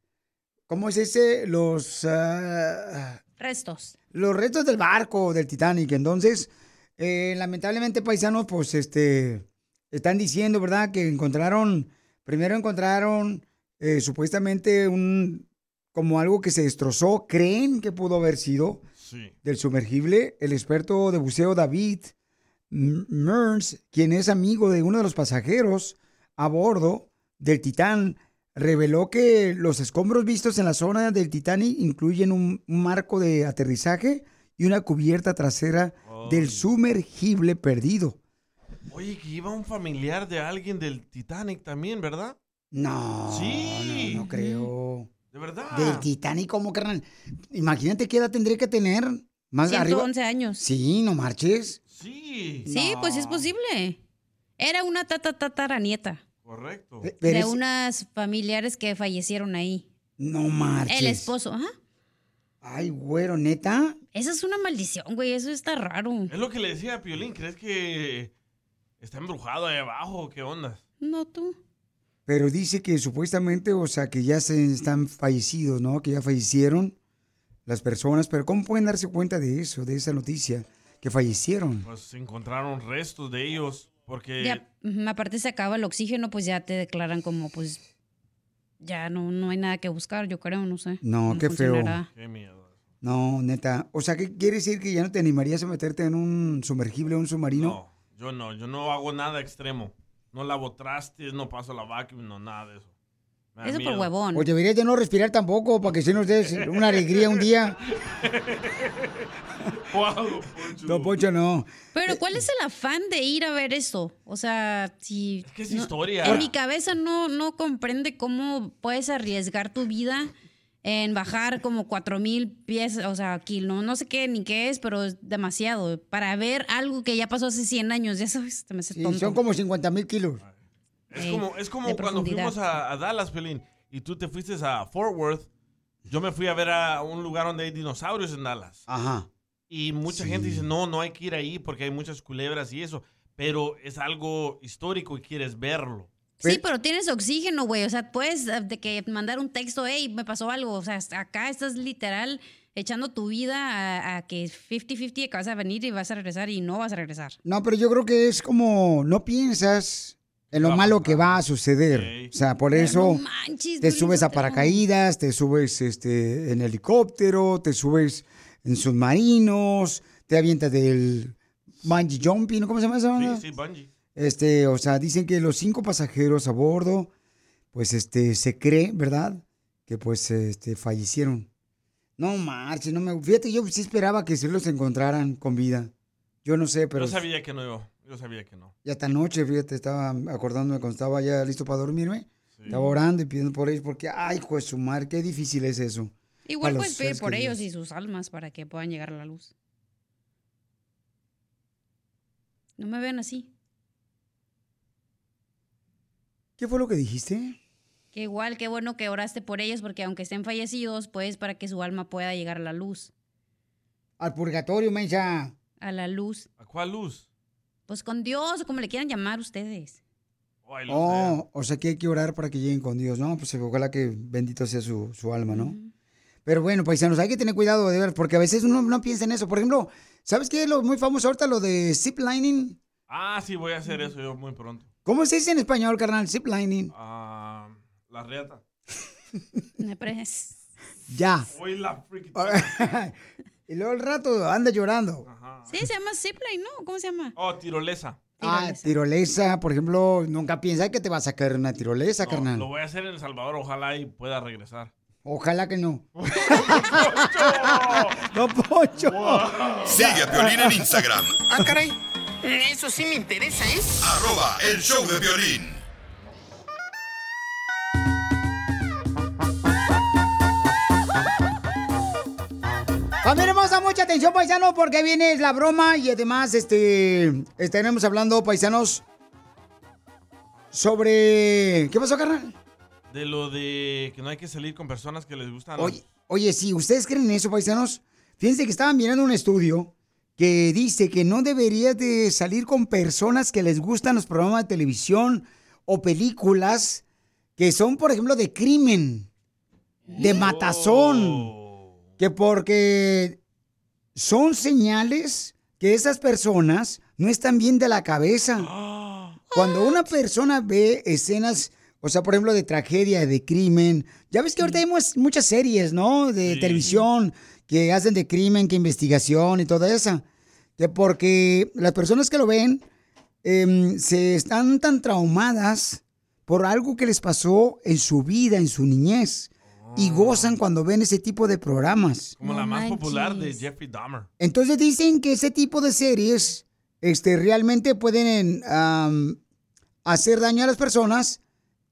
¿cómo es ese? Los, ah, Restos. los restos del barco del Titanic. Entonces, eh, lamentablemente, paisanos, pues, este, están diciendo, ¿verdad? Que encontraron, primero encontraron eh, supuestamente un, como algo que se destrozó, creen que pudo haber sido Sí. del sumergible. El experto de buceo David Mearns, quien es amigo de uno de los pasajeros a bordo del Titán, reveló que los escombros vistos en la zona del Titanic incluyen un, marco de aterrizaje y una cubierta trasera del sumergible perdido. Oye, que iba un familiar de alguien del Titanic también, ¿verdad? No, Sí. no, no creo. De verdad. Del Titanic, ¿cómo, carnal? Imagínate qué edad tendría que tener. Más arriba. 111 años. Sí, no marches. Sí. Sí, pues es posible. Era una tata tataranieta Correcto. De unas familiares que fallecieron ahí. No marches. El esposo, ajá. Ay, güero, neta. Esa es una maldición, güey. Eso está raro. Es lo que le decía a Piolín. ¿Crees que está embrujado ahí abajo? ¿Qué onda? No tú. Pero dice que supuestamente, o sea, que ya se están fallecidos, ¿no? Que ya fallecieron las personas. Pero ¿cómo pueden darse cuenta de eso, de esa noticia? Que fallecieron. Pues se encontraron restos de ellos. Porque Ya, aparte se acaba el oxígeno, pues ya te declaran como, pues, ya no, no hay nada que buscar, yo creo, no sé. No, qué feo. Qué miedo. No, neta. O sea, ¿qué quiere decir que ya no te animarías a meterte en un sumergible o un submarino? No, yo no. Yo no hago nada extremo. No lavo trastes, no paso la vacuum, no nada de eso. Me Eso por huevón. Pues deberías de no respirar tampoco, para que si nos des una alegría un día. Wow, don Poncho. No, Poncho, no. Pero ¿cuál es el afán de ir a ver eso? O sea, si... que es no- historia. En mi cabeza no, no comprende cómo puedes arriesgar tu vida en bajar como cuatro mil pies, o sea, aquí no, no sé qué ni qué es, pero es demasiado. Para ver algo que ya pasó hace 100 años, ya sabes, te me hace Sí, tonto. son como 50 mil kilos. Es como, es como cuando fuimos a, a Dallas, Pelín, y tú te fuiste a Fort Worth. Yo me fui a ver a un lugar donde hay dinosaurios en Dallas. Ajá. Y mucha gente dice, no, no hay que ir ahí porque hay muchas culebras y eso. Pero es algo histórico y quieres verlo. Sí, pero tienes oxígeno, güey. O sea, puedes eh, de que mandar un texto, hey, me pasó algo. O sea, acá estás literal echando tu vida a, a que 50-50 que vas a venir y vas a regresar y no vas a regresar. No, pero yo creo que es como no piensas en lo malo que va a suceder. O sea, por Pero eso no manches, te subes a paracaídas, te subes este en helicóptero, te subes en submarinos, te avientas del bungee jumping, ¿cómo se llama esa? Sí, sí, bungee. Este, o sea, dicen que los cinco pasajeros a bordo, pues este, se cree, ¿verdad? Que pues este, fallecieron. No marches, no me. Fíjate, yo sí esperaba que se los encontraran con vida. Yo no sé, pero. Yo sabía que no, yo, yo sabía que no. Y hasta anoche, fíjate, estaba acordándome cuando estaba ya listo para dormirme. Estaba orando y pidiendo por ellos porque, ay, juez su madre, qué difícil es eso. Igual pedir seres por ellos y sus almas para que puedan llegar a la luz. No me vean así. ¿Qué fue lo que dijiste? Que igual, qué bueno que oraste por ellos porque aunque estén fallecidos, pues para que su alma pueda llegar a la luz. Al purgatorio, mensa. A la luz. ¿A cuál luz? Pues con Dios o como le quieran llamar ustedes. Oh, o sea que hay que orar para que lleguen con Dios, ¿no? Pues ojalá que bendito sea su, su alma, ¿no? Pero bueno, paisanos, hay que tener cuidado de ver, porque a veces uno no piensa en eso. Por ejemplo, ¿sabes qué es lo muy famoso ahorita, lo de ziplining? Ah, sí, voy a hacer eso yo muy pronto. ¿Cómo se dice en español, carnal? Ziplining. Ah, la reata. Me pres- Ya. Hoy la freaking... y luego el rato anda llorando. Sí, se llama zipline, ¿no? ¿Cómo se llama? Oh, tirolesa. Ah, tirolesa, por ejemplo, nunca piensa que te vas a caer en una tirolesa, No, carnal. lo voy a hacer en El Salvador, ojalá y pueda regresar. Ojalá que no. ¡No, Poncho! Sigue a Piolín en Instagram. Ah, caray. Eso sí me interesa, ¿eh? Arroba el show de violín. Familia hermosa, mucha atención, paisanos, porque viene la broma y además este estaremos hablando, paisanos, sobre... ¿Qué pasó, carnal? De lo de que no hay que salir con personas que les gustan. Oye, oye, si ustedes creen eso, paisanos, fíjense que estaban mirando un estudio que dice que no deberías de salir con personas que les gustan los programas de televisión o películas que son, por ejemplo, de crimen. de matazón. Que porque son señales que esas personas no están bien de la cabeza. Cuando una persona ve escenas, o sea, por ejemplo, de tragedia, de crimen, ya ves que ahorita hay mu- muchas series, ¿no? De televisión que hacen de crimen, que investigación y todo eso. Que porque las personas que lo ven em, se están tan traumadas por algo que les pasó en su vida, en su niñez. Y gozan cuando ven ese tipo de programas. Como la más popular de Jeffrey Dahmer. Entonces dicen que ese tipo de series este, realmente pueden am, hacer daño a las personas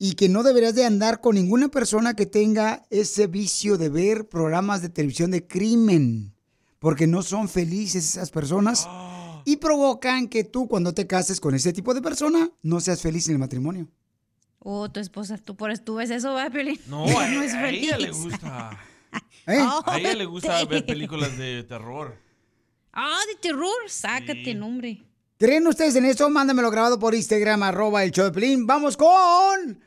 y que no deberías de andar con ninguna persona que tenga ese vicio de ver programas de televisión de crimen, porque no son felices esas personas y provocan que tú cuando te cases con ese tipo de persona no seas feliz en el matrimonio. Oh, tu esposa, tú, por, tú ves eso, ¿va, Piolín? No, a, no es a ella le feliz. gusta. ¿Eh? A ella le gusta ver películas de terror. Ah, de terror, sácate, nombre. ¿Creen ustedes en eso? Mándamelo grabado por Instagram, arroba el show de Pelín. ¡Vamos con...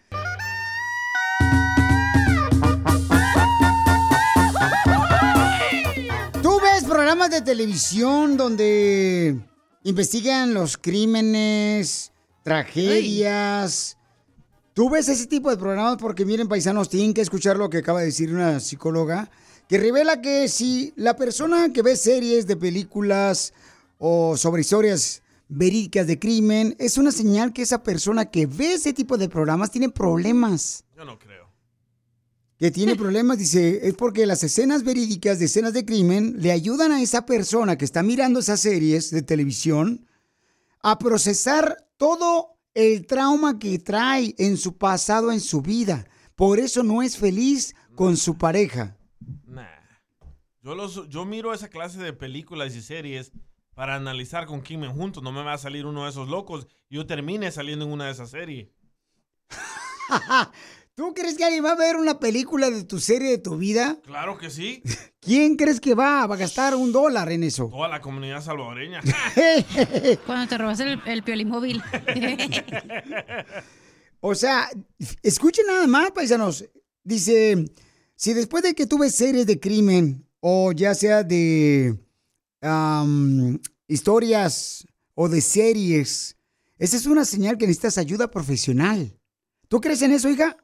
programas de televisión donde investigan los crímenes, tragedias? ¿Tú ves ese tipo de programas? Porque miren, paisanos, tienen que escuchar lo que acaba de decir una psicóloga, que revela que si la persona que ve series de películas o sobre historias verídicas de crimen, es una señal que esa persona que ve ese tipo de programas tiene problemas. Yo no creo. Que tiene problemas, dice, es porque las escenas verídicas de escenas de crimen le ayudan a esa persona que está mirando esas series de televisión a procesar todo el trauma que trae en su pasado, en su vida. Por eso no es feliz con su pareja. Nah. Yo, los, yo miro esa clase de películas y series para analizar con quién me junto. No me va a salir uno de esos locos y yo termine saliendo en una de esas series. ¿Tú crees que alguien va a ver una película de tu serie de tu vida? Claro que sí. ¿Quién crees que va? Va a gastar un dólar en eso. Toda la comunidad salvadoreña. Cuando te robas el, el piolín móvil. O sea, escuchen nada más, paisanos. Dice, si después de que tú ves series de crimen o ya sea de historias o de series, esa es una señal que necesitas ayuda profesional. ¿Tú crees en eso, hija?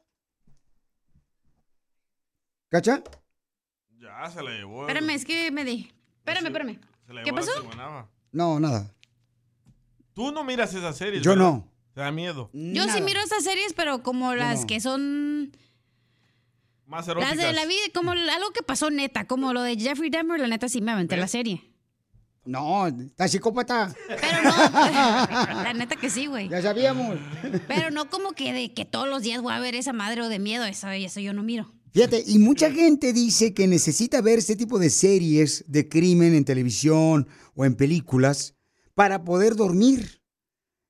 ¿Cacha? ya se la llevó. espérame, es que me di. Espérame, espérame. se la ¿Qué la pasó? No, nada. Tú no miras esas series. Yo ¿verdad? no. Te da miedo. Yo sí miro estas series, pero como las no. que son Más las eróticas. de la vida, como algo que pasó neta, como lo de Jeffrey Dahmer, la neta sí me aventé la serie. No, está psicópata. La neta que sí, güey. Ya sabíamos. Pero no como que de que todos los días voy a ver esa madre o de miedo, eso, eso yo no miro. Fíjate, y mucha gente dice que necesita ver este tipo de series de crimen en televisión o en películas para poder dormir.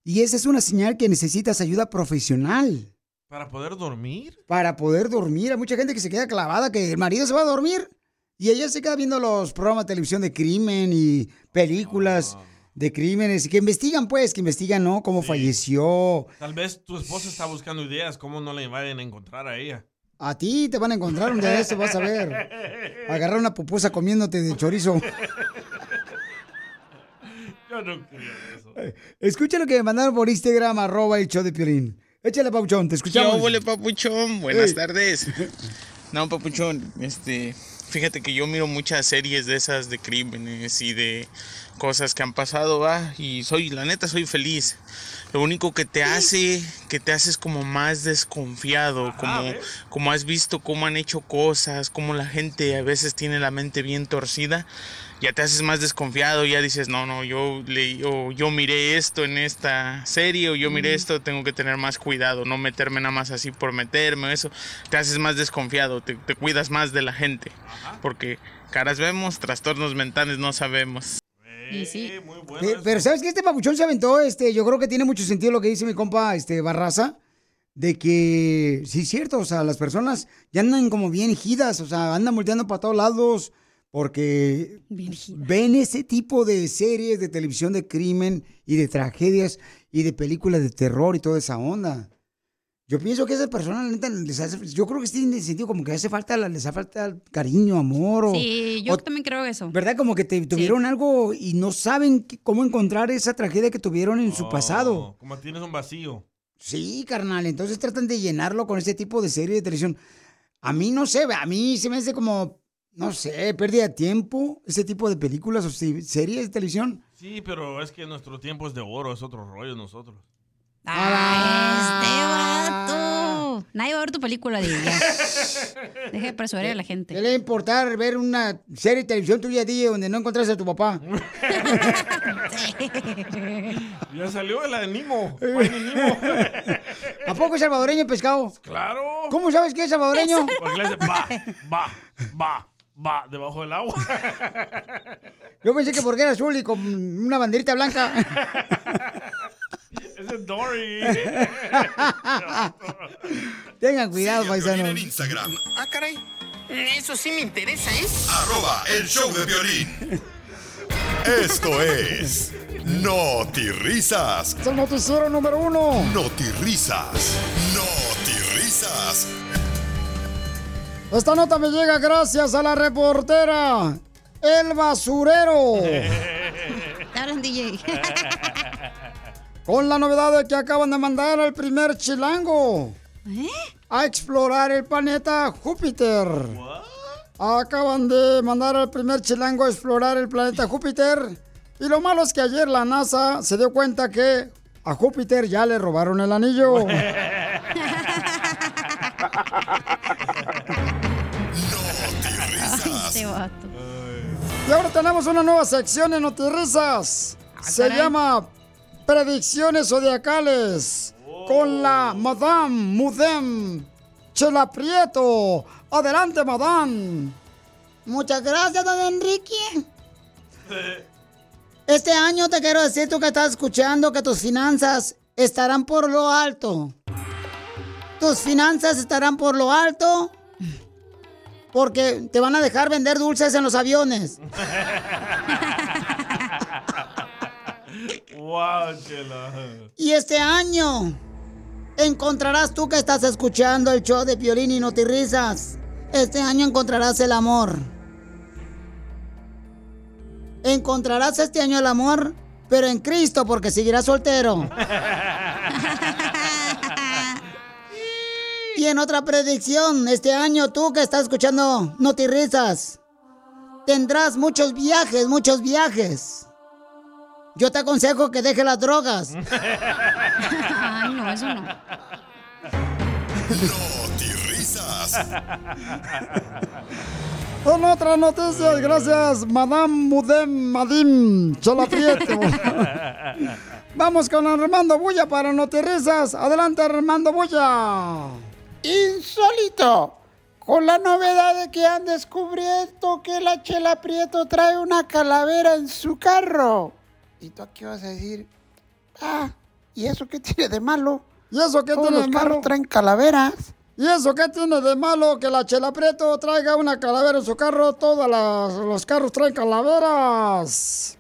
Y esa es una señal que necesitas ayuda profesional Para poder dormir. para poder dormir. Hay mucha gente que se queda clavada, que el marido se va a dormir y ella se queda viendo los programas de televisión de crimen y películas de crímenes, que investigan pues, que investigan, ¿no? Cómo falleció. Tal vez tu esposa está buscando ideas, cómo no le vayan a encontrar a ella. A ti te van a encontrar un día de eso, vas a ver. Agarrar una pupusa comiéndote de chorizo. Yo no creo eso. Escucha lo que me mandaron por Instagram, arroba el show de Piolín. Échale, Pauchón, te escuchamos. ¿Qué óvole, papuchón? Buenas Ey. tardes. No, papuchón, este, fíjate que yo miro muchas series de esas de crímenes y de cosas que han pasado, va, y soy, la neta, soy feliz. Lo único que te hace, que te haces como más desconfiado, como, como has visto cómo han hecho cosas, cómo la gente a veces tiene la mente bien torcida, ya te haces más desconfiado, ya dices, no, no, yo, le, o yo miré esto en esta serie, o yo miré esto, tengo que tener más cuidado, no meterme nada más así por meterme, o eso, te haces más desconfiado, te, te cuidas más de la gente, porque caras vemos, trastornos mentales no sabemos. Y sí. Pero, pero ¿sabes que Este papuchón se aventó, este, yo creo que tiene mucho sentido lo que dice mi compa, este, Barraza, de que, sí, es cierto, o sea, las personas ya andan como bien gidas, o sea, andan volteando para todos lados, porque ven ese tipo de series de televisión de crimen y de tragedias y de películas de terror y toda esa onda. Yo pienso que esas personas, la neta, les hace- yo creo que sí tiene sentido como que hace falta, les hace falta cariño, amor. O, Sí, yo o- también creo eso. ¿Verdad? Como que te, tuvieron algo y no saben cómo encontrar esa tragedia que tuvieron en su pasado. Como tienes un vacío. Sí, carnal. Entonces tratan de llenarlo con este tipo de serie de televisión. A mí no sé, a mí se me hace como, no sé, pérdida de tiempo, ese tipo de películas o se- series de televisión. Sí, pero es que nuestro tiempo es de oro, es otro rollo nosotros. Ah, este vato. Nadie va a ver tu película, DJ. Deja de persuadir a la gente. ¿Qué le va a importar ver una serie de televisión tuya, DJ, donde no encontraste a tu papá? Ya salió la de Nimo. Finding Nimo. ¿A poco es salvadoreño el pescado? Claro. ¿Cómo sabes que es salvadoreño? Porque le dice, va, va, va, va, debajo del agua. Yo pensé que porque era azul y con una banderita blanca. Ese es Dory. Tengan cuidado, paisanos. en Instagram, Ah, caray. Eso sí me interesa, ¿eh? arroba el show de violín. Esto es Risas. Es el noticiero número uno. Risas. Risas. Esta nota me llega gracias a la reportera El Basurero. Hablan, DJ. Con la novedad de que acaban de mandar al primer chilango a explorar el planeta Júpiter. Acaban de mandar al primer chilango a explorar el planeta Júpiter. Y lo malo es que ayer la NASA se dio cuenta que a Júpiter ya le robaron el anillo. Vato. Y ahora tenemos una nueva sección en Notirrisas. Se caray. llama Predicciones Zodiacales. Con la Madame Mudem Chela Prieto. Adelante, Madame. Muchas gracias, don Enrique. Este año te quiero decir tú que estás escuchando que tus finanzas estarán por lo alto. Tus finanzas estarán por lo alto porque te van a dejar vender dulces en los aviones. wow, chela. Y este año encontrarás tú que estás escuchando el show de Piolín y no te risas. Este año encontrarás el amor. Encontrarás este año el amor, pero en Cristo porque seguirás soltero. Y en otra predicción, este año tú que estás escuchando Notirrisas, tendrás muchos viajes, muchos viajes. Yo te aconsejo que deje las drogas. Ay, no, eso no. Risas. Con otras noticias, gracias, Madame Mudem Madim Chola Prieto. Vamos con Armando Bulla para Notirrisas. Adelante, Armando Bulla. Insólito. Con la novedad de que han descubierto que la Chela Prieto trae una calavera en su carro. ¿Y tú qué vas a decir? Ah, ¿y eso qué tiene de malo? ¿Y eso qué Todos tiene los de carros malo? traen calaveras. ¿Y eso qué tiene de malo que la Chela Prieto traiga una calavera en su carro? Todos los carros traen calaveras.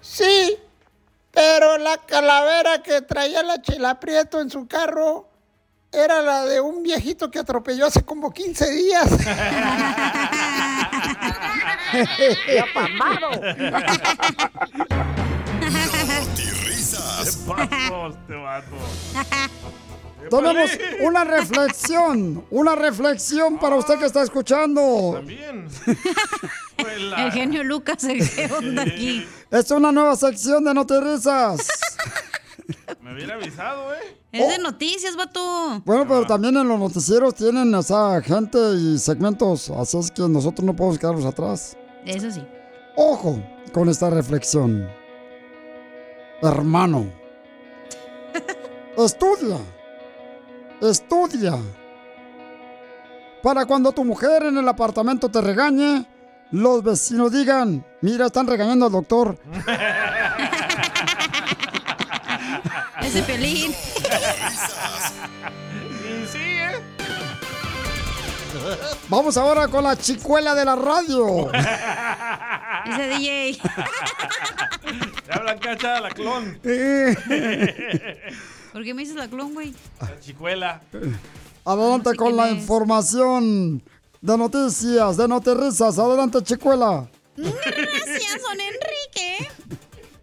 Sí, pero la calavera que traía la Chela Prieto en su carro era la de un viejito que atropelló hace como 15 días. ¡Ya Tenemos una reflexión, una reflexión para usted que está escuchando. También. El genio Lucas, ¿qué onda aquí? Es una nueva sección de Notirrisas. Me hubiera avisado, ¿eh? Es de noticias, vato. Bueno, pero también en los noticieros tienen esa gente y segmentos, así es que nosotros no podemos quedarnos atrás. Eso sí. Ojo con esta reflexión. Hermano. Estudia. Estudia. Para cuando tu mujer en el apartamento te regañe, los vecinos digan, mira, están regañando al doctor. Ese pelín. Sí, ¿eh? Vamos ahora con la chicuela de la radio. Ese DJ. Ya hablan cacha la clon. ¿Por qué me dices la clon, güey? La chicuela. Adelante con la es. información de noticias, de notirrisas. Adelante, chicuela. Gracias, don Enrique.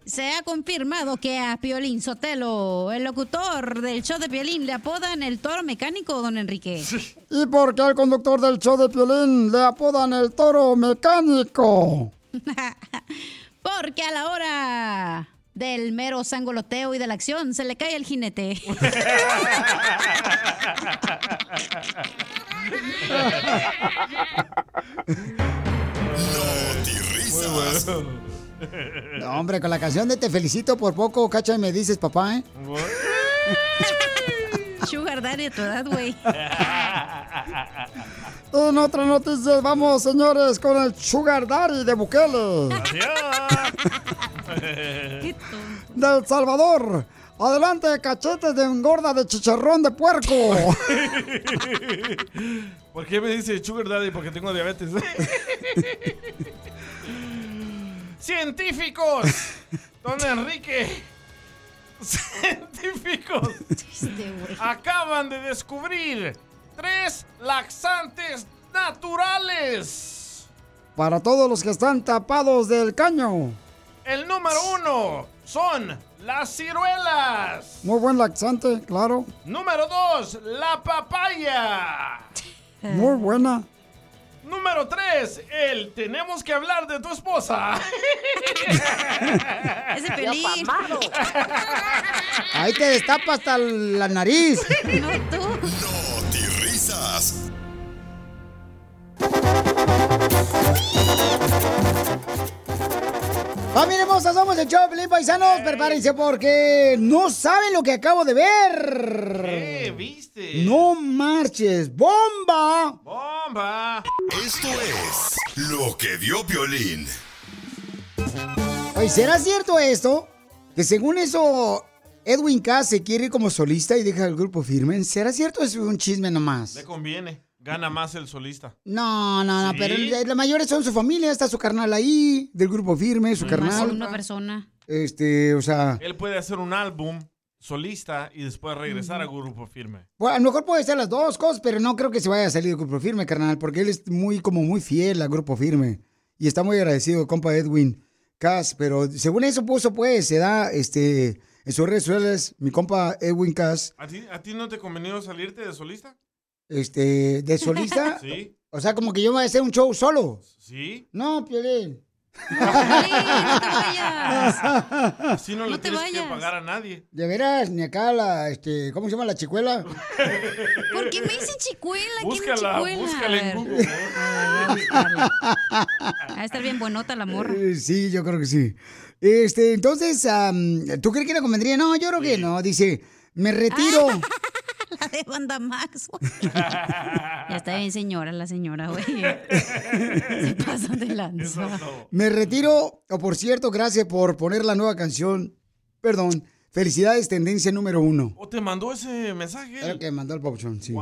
Se ha confirmado que a Piolín Sotelo, el locutor del show de Piolín, le apodan el toro mecánico, don Enrique. ¿Y por qué al conductor del show de Piolín le apodan el toro mecánico? Porque a la hora del mero sangoloteo y de la acción se le cae el jinete. risas. No, hombre, con la canción de Te felicito por poco, cacha, y me dices, papá, ¿eh? Sugar Daddy a tu edad, güey. En otras noticias, vamos, señores, con el Sugar Daddy de Bukele. de El Salvador. Adelante, cachetes de engorda de chicharrón de puerco. ¿Por qué me dice Sugar Daddy? Porque tengo diabetes. ¡Científicos! Don Enrique. Científicos. Acaban de descubrir tres laxantes naturales. Para todos los que están tapados del caño. El número uno son las ciruelas. Muy buen laxante, claro. Número dos, la papaya. Muy buena. Número 3, el tenemos que hablar de tu esposa. Ese pelín. Ahí te destapa hasta la nariz. No, tú. risas. Familia hermosa, somos el show, Pelín Paisanos. Prepárense porque no saben lo que acabo de ver. ¿Qué viste? No marches. ¡Bomba! ¡Bomba! Esto es lo que vio Piolín. Oye, ¿será cierto esto? Que según eso, Edwin Cass se quiere ir como solista y deja el grupo firme. ¿Será cierto es un chisme nomás? Le conviene. Gana más el solista. No, no, no, ¿Sí? pero la mayores son su familia, está su carnal ahí, del grupo firme, su Más carnal. una persona. Este, o sea, Él puede hacer un álbum solista y después regresar a grupo firme. bueno, a lo mejor puede ser las dos cosas, pero no creo que se vaya a salir del grupo firme, carnal, porque él es muy, como muy fiel al grupo firme. Y está muy agradecido, compa Edwin Cass, pero según eso puso, pues, se da, este, en sus redes sociales, mi compa Edwin Cass, ¿A ti, ¿A ti no te convenió salirte de solista? Este, de solista. Sí. O sea, como que yo me voy a hacer un show solo. ¿Sí? No, Piolín. Así no, le No te tienes que vayas. pagar a nadie. De veras, ni acá la, este, ¿cómo se llama la chicuela? ¿Por qué me dicen chicuela? ¿Quién es Búscala, chicuela? búscala en. Google. Ah, voy a buscarla. Va a estar bien buenota la morra. Eh, Sí, yo creo que sí. Este, entonces, am, ¿tú crees que le convendría? No, yo creo que no. Dice, me retiro. La de Banda Max. ya está bien, señora, la señora, güey. Se pasan de lanza. Me retiro. O por cierto, gracias por poner la nueva canción. Perdón. Felicidades, tendencia número uno. ¿O te mandó ese mensaje? Lo que mandó el Pauchón, sí.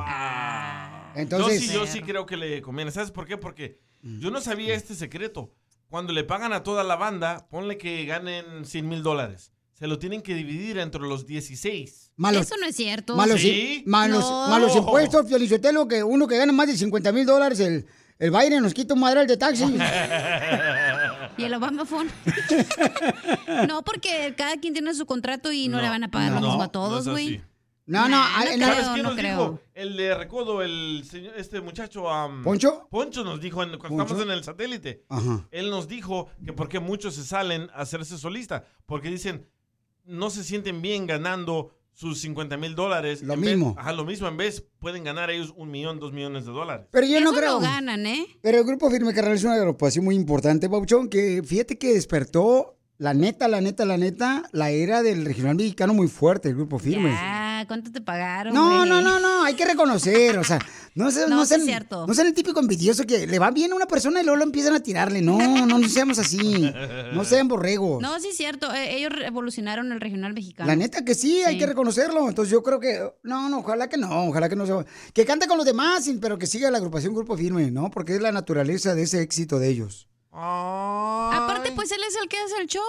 Entonces, Entonces- yo sí, yo sí creo que le conviene. ¿Sabes por qué? Porque yo no sabía este secreto. Cuando le pagan a toda la banda, ponle que ganen 100 mil dólares. Se lo tienen que dividir entre los 16. Malos- Eso no es cierto. Malos, ¿Sí? malos, No. malos impuestos, Fiolizotelo, que uno que gana más de 50 mil dólares, el, el Biden nos quita un madral de taxi. Y el Obama Phone. no, porque cada quien tiene su contrato y no, le van a pagar lo No, mismo a no todos, güey. No, no, no en- ¿Sabes creo, no nos creo. dijo? El de Recodo, el señor, este muchacho. am, ¿Poncho? Poncho nos dijo en- cuando estamos en el satélite. Ajá. Él nos dijo que por qué muchos se salen a hacerse solista. Porque dicen, no se sienten bien ganando sus 50 mil dólares. Lo En vez- mismo. ajá, lo mismo. En vez pueden ganar ellos un millón, dos millones de dólares. Pero yo no creo. lo ganan, ¿eh? Pero el Grupo Firme Carnal es una agrupación muy importante, Pauchón, que fíjate que despertó, la neta, la neta, la neta, la era del regional mexicano muy fuerte, el Grupo Firme. Ya, ¿cuánto te pagaron, No, güey? no, no, no, hay que reconocer, o sea, no, se- No, no, sí sean, es cierto. no sean el típico envidioso que le va bien a una persona y luego lo empiezan a tirarle. No, no, no seamos así. No sean borregos. No, sí es cierto. eh, ellos revolucionaron el regional mexicano. La neta que sí, hay que reconocerlo. Entonces yo creo que, no, no, ojalá que no, ojalá que no se Que cante con los demás, pero que siga la agrupación Grupo Firme, ¿no? Porque es la naturaleza de ese éxito de ellos. Aparte, pues él es el que hace el show.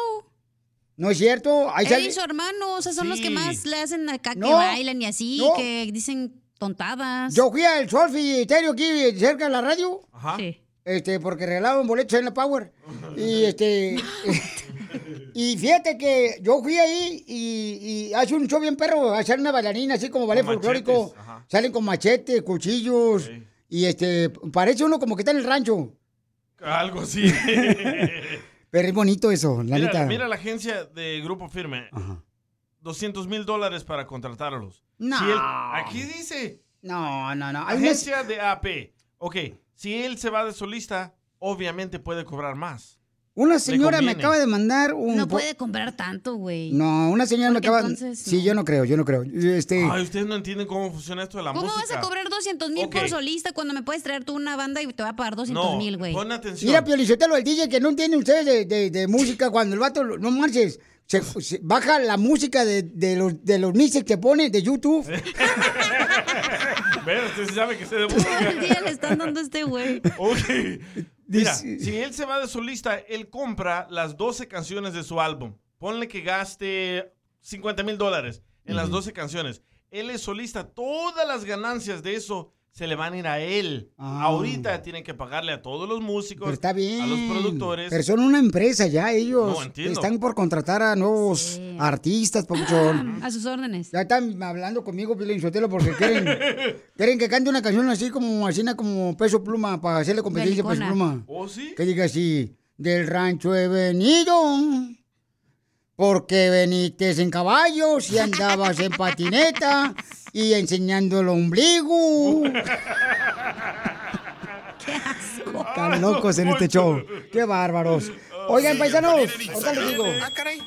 ¿No es cierto? Ahí Él sale- y su hermano, o sea, son los que más le hacen acá, que No, bailan y así, no. que dicen tontadas. Yo fui al Solfi Stereo aquí cerca de la radio. Ajá. Sí. Este, porque regalaban boletos en la Power. Y este. y fíjate que yo fui ahí y, y hace un show bien perro, hacer una bailarina así como ballet folclórico. ajá. Salen con machetes, cuchillos. Y este, parece uno como que está en el rancho. Algo así. Pero es bonito eso, la mira, neta. mira la agencia de Grupo Firme. 200 mil dólares para contratarlos. No. Si él- aquí dice. No, no, no. Agencia de AP. Ok, si él se va de solista, obviamente puede cobrar más. Una señora me acaba de mandar un. No puede comprar tanto, güey. No, una señora me acaba. entonces, Sí, yo no creo, yo no creo. Este. Ay, ustedes no entienden cómo funciona esto de la ¿Cómo música. vas a cobrar 200 mil por solista cuando me puedes traer tú una banda y te va a pagar 200 No, mil, güey? pon atención. Mira, Piolichotelo, el DJ que no entiende ustedes de, de- de música, cuando el vato, no marches, se, se baja la música de, de los, de los mixes que pone de YouTube. Ve, usted sabe que sé de Todo el día le están dando a este güey. Ok. Mira, si él se va de solista, él compra las 12 canciones de su álbum. Ponle que gaste 50 mil dólares en las Ujú. 12 canciones. Él es solista, todas las ganancias de eso se le van a ir a él. Ah. Ahorita tienen que pagarle a todos los músicos, Pero está bien. a los productores. Pero son una empresa ya, ellos No, entiendo. están por contratar a nuevos artistas, papuchón. A sus órdenes. Ya están hablando conmigo, Piolichotelo, porque quieren, quieren que cante una canción así como, así como peso pluma, para hacerle competencia a peso pluma. ¿Oh, sí? Que diga así, del rancho he venido, porque veniste en caballos y andabas en patineta y enseñando el ombligo. Están locos en este show. Qué bárbaros. Oigan, paisanos, ahorita les digo. Ah, caray.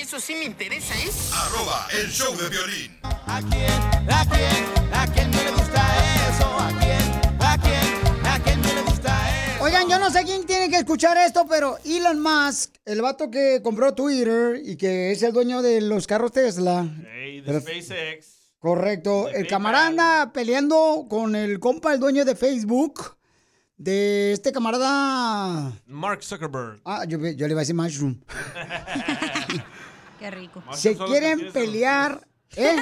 Eso sí me interesa, ¿eh? Arroba el show de violín. ¿A quién? ¿A quién? ¿A quién no le gusta eso? ¿A quién? ¿A quién? ¿A quién no le gusta eso? Oigan, yo no sé quién tiene que escuchar esto, pero Elon Musk, el vato que compró Twitter y que es el dueño de los carros Tesla. Ey, Pero- de SpaceX. Correcto. El camarada anda peleando con el compa, el dueño de Facebook. De este camarada. Mark Zuckerberg. Ah, yo, yo le iba a decir Mushroom. Qué rico. Se quieren pelear. ¿Eh?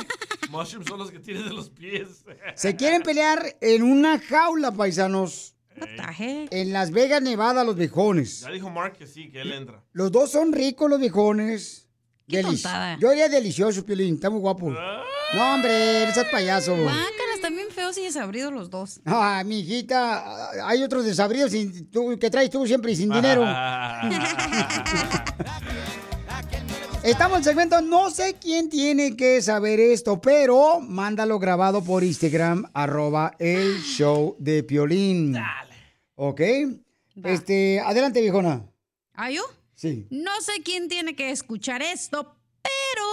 Mushrooms son los que tienes de los pies. Se quieren pelear en una jaula, paisanos. En Las Vegas, Nevada, los viejones. Ya dijo Mark que sí, que él entra. Los dos son ricos, los viejones. Qué tontada. Yo haría delicioso, Piolín. Está muy guapo. No, hombre, eres payaso. Guácala, están bien feos y desabridos los dos. Ah, mi hijita, hay otros desabridos sin- tú- que traes tú siempre y sin dinero. Estamos en el segmento, no sé quién tiene que saber esto, pero mándalo grabado por Instagram, arroba el show de Piolín. Dale. ¿Ok? Este, adelante, viejona. ¿Ah, yo? Sí. No sé quién tiene que escuchar esto, pero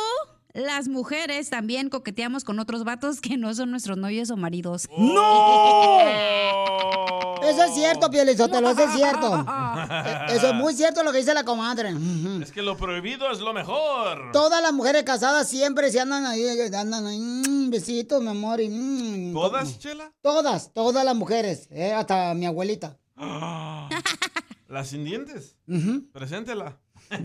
las mujeres también coqueteamos con otros vatos que no son nuestros novios o maridos. ¡No! Eso es cierto, Piolizotelo, eso es cierto. Eso es muy cierto lo que dice la comadre. Es que lo prohibido es lo mejor. Todas las mujeres casadas siempre se andan ahí, andan ahí, mm, besitos, mi amor. y, mm, ¿Todas, Chela? Todas, todas las mujeres, eh, hasta mi abuelita. ¿La sin dientes? Ujú. Preséntela.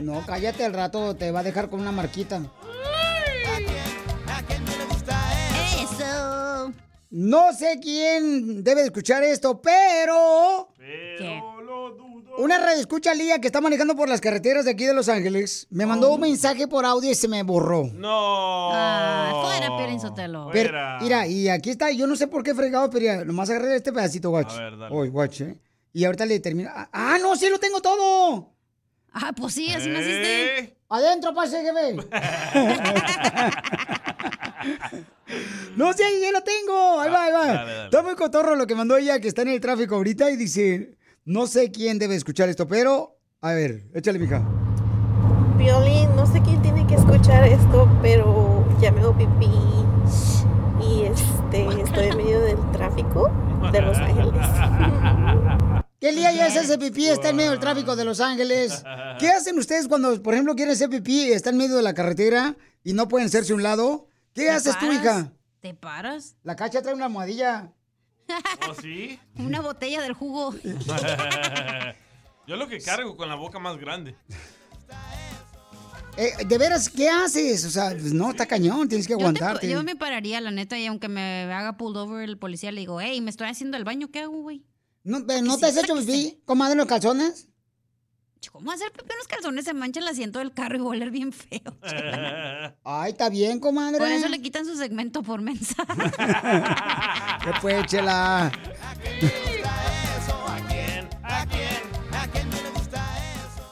No, cállate, al rato te va a dejar con una marquita. Eso. No sé quién debe de escuchar esto, pero... Una red escucha Lía que está manejando por las carreteras de aquí de Los Ángeles me mandó un mensaje por audio y se me borró. No. Ah, fuera, Piolín Sotelo. Pero, mira, y aquí está, yo no sé por qué fregado, pero ya, nomás agarré este pedacito, watch. A ver, dale. Hoy, watch, ¿eh? Y ahorita le termino. Ah, Ah, no, sí lo tengo todo. Ah, pues sí, así ¿Eh? naciste. Adentro, pase que ve. no, sí, ahí ya lo tengo. Ahí va, ahí va. Dale, dale. Está muy cotorro lo que mandó ella, que está en el tráfico ahorita y dice, no sé quién debe escuchar esto, pero, a ver, échale, mija. Violín, no sé quién tiene que escuchar esto, pero ya me hago pipí y este estoy en medio del tráfico de Los Ángeles. ¿Qué día ya hace ese pipí? Está en medio del tráfico de Los Ángeles. ¿Qué hacen ustedes cuando, por ejemplo, quieren hacer pipí y está en medio de la carretera y no pueden hacerse a un lado? ¿Qué ¿Te haces tú, hija? ¿Te paras? La cacha trae una almohadilla. ¿Oh, sí? Una botella del jugo. Yo lo que cargo con la boca más grande. Eh, de veras, ¿qué haces? O sea, pues, no, está cañón, tienes que Yo, te- aguantarte. yo me pararía, la neta, y aunque me haga pulled over el policía, le digo, hey, me estoy haciendo el baño, ¿qué hago, güey? ¿No, ¿no te has hecho pipí, comadre, en los calzones? ¿Cómo hacer pipí en los calzones? Se mancha el asiento del carro y va a oler bien feo. Ay, está bien, comadre. Por eso le quitan su segmento por mensaje. ¿Qué pues, chela?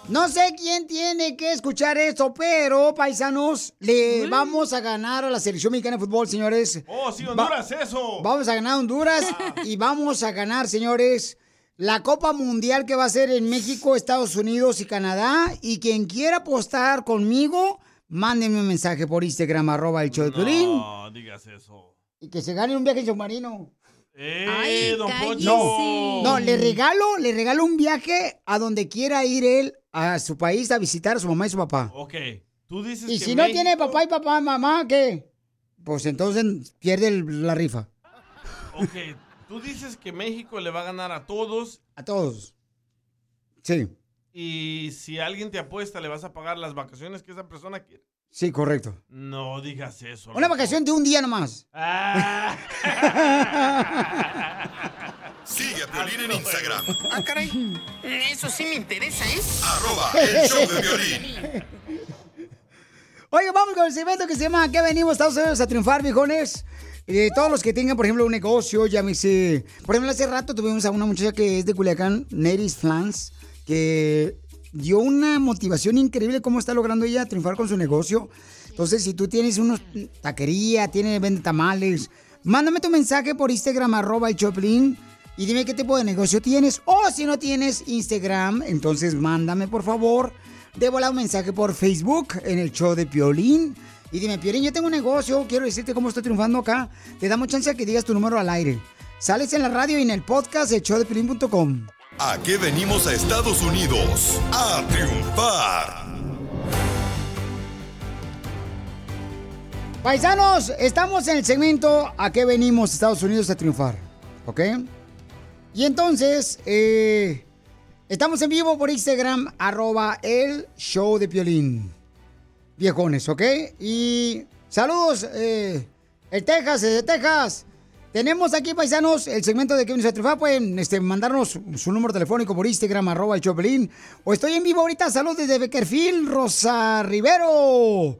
No sé quién tiene que escuchar esto, pero, paisanos, le vamos a ganar a la selección mexicana de fútbol, señores. Oh, sí, Va- Honduras, eso. Vamos a ganar a Honduras y vamos a ganar, señores, la Copa Mundial que va a ser en México, Estados Unidos y Canadá. Y quien quiera apostar conmigo, mándenme un mensaje por Instagram, arroba el show de No, digas eso. y que se gane un viaje en submarino. ¡Eh, don Poncho! No, no, le regalo, le regalo un viaje a donde quiera ir él a su país a visitar a su mamá y su papá. Ok, tú dices Y que si no tiene papá y papá, mamá, ¿qué? Pues entonces pierde el- la rifa. Ok, tú dices que México le va a ganar a todos A todos. Sí, y si alguien te apuesta le vas a pagar las vacaciones que esa persona quiere. sí, correcto. No digas eso. Una vacación de un día nomás. Sigue a Piolín en Instagram. Ah, caray. Eso sí me interesa, ¿eh? Arroba el show de violín. Oye, vamos con el segmento que se llama ¿Qué venimos Estados Unidos a triunfar, viejones? Eh, todos los que tengan, por ejemplo, un negocio, llámese... Por ejemplo, hace rato tuvimos a una muchacha que es de Culiacán, Neris Flans, que dio una motivación increíble cómo está logrando ella triunfar con su negocio. Entonces, si tú tienes unos taquería, tienes vende tamales, mándame tu mensaje por Instagram, arroba el Choplin, y dime qué tipo de negocio tienes. O si no tienes Instagram, entonces mándame, por favor, de un mensaje por Facebook en el show de Piolín. Y dime, Piolín, yo tengo un negocio, quiero decirte cómo estoy triunfando acá. Te damos chance a que digas tu número al aire. Sales en la radio y en el podcast de showdepiolín.com. ¿A qué venimos a Estados Unidos? A triunfar. Paisanos, estamos en el segmento ¿A qué venimos Estados Unidos a triunfar? ¿Ok? Y entonces, eh, estamos en vivo por Instagram, arroba el show de Piolín. Viejones, ¿ok? Y saludos, eh, el Texas, de Texas. Tenemos aquí, paisanos, el segmento de a triunfar. Pueden este, mandarnos su número telefónico por Instagram, arroba el Piolín. O estoy en vivo ahorita, saludos desde Beckerfield, Rosa Rivero.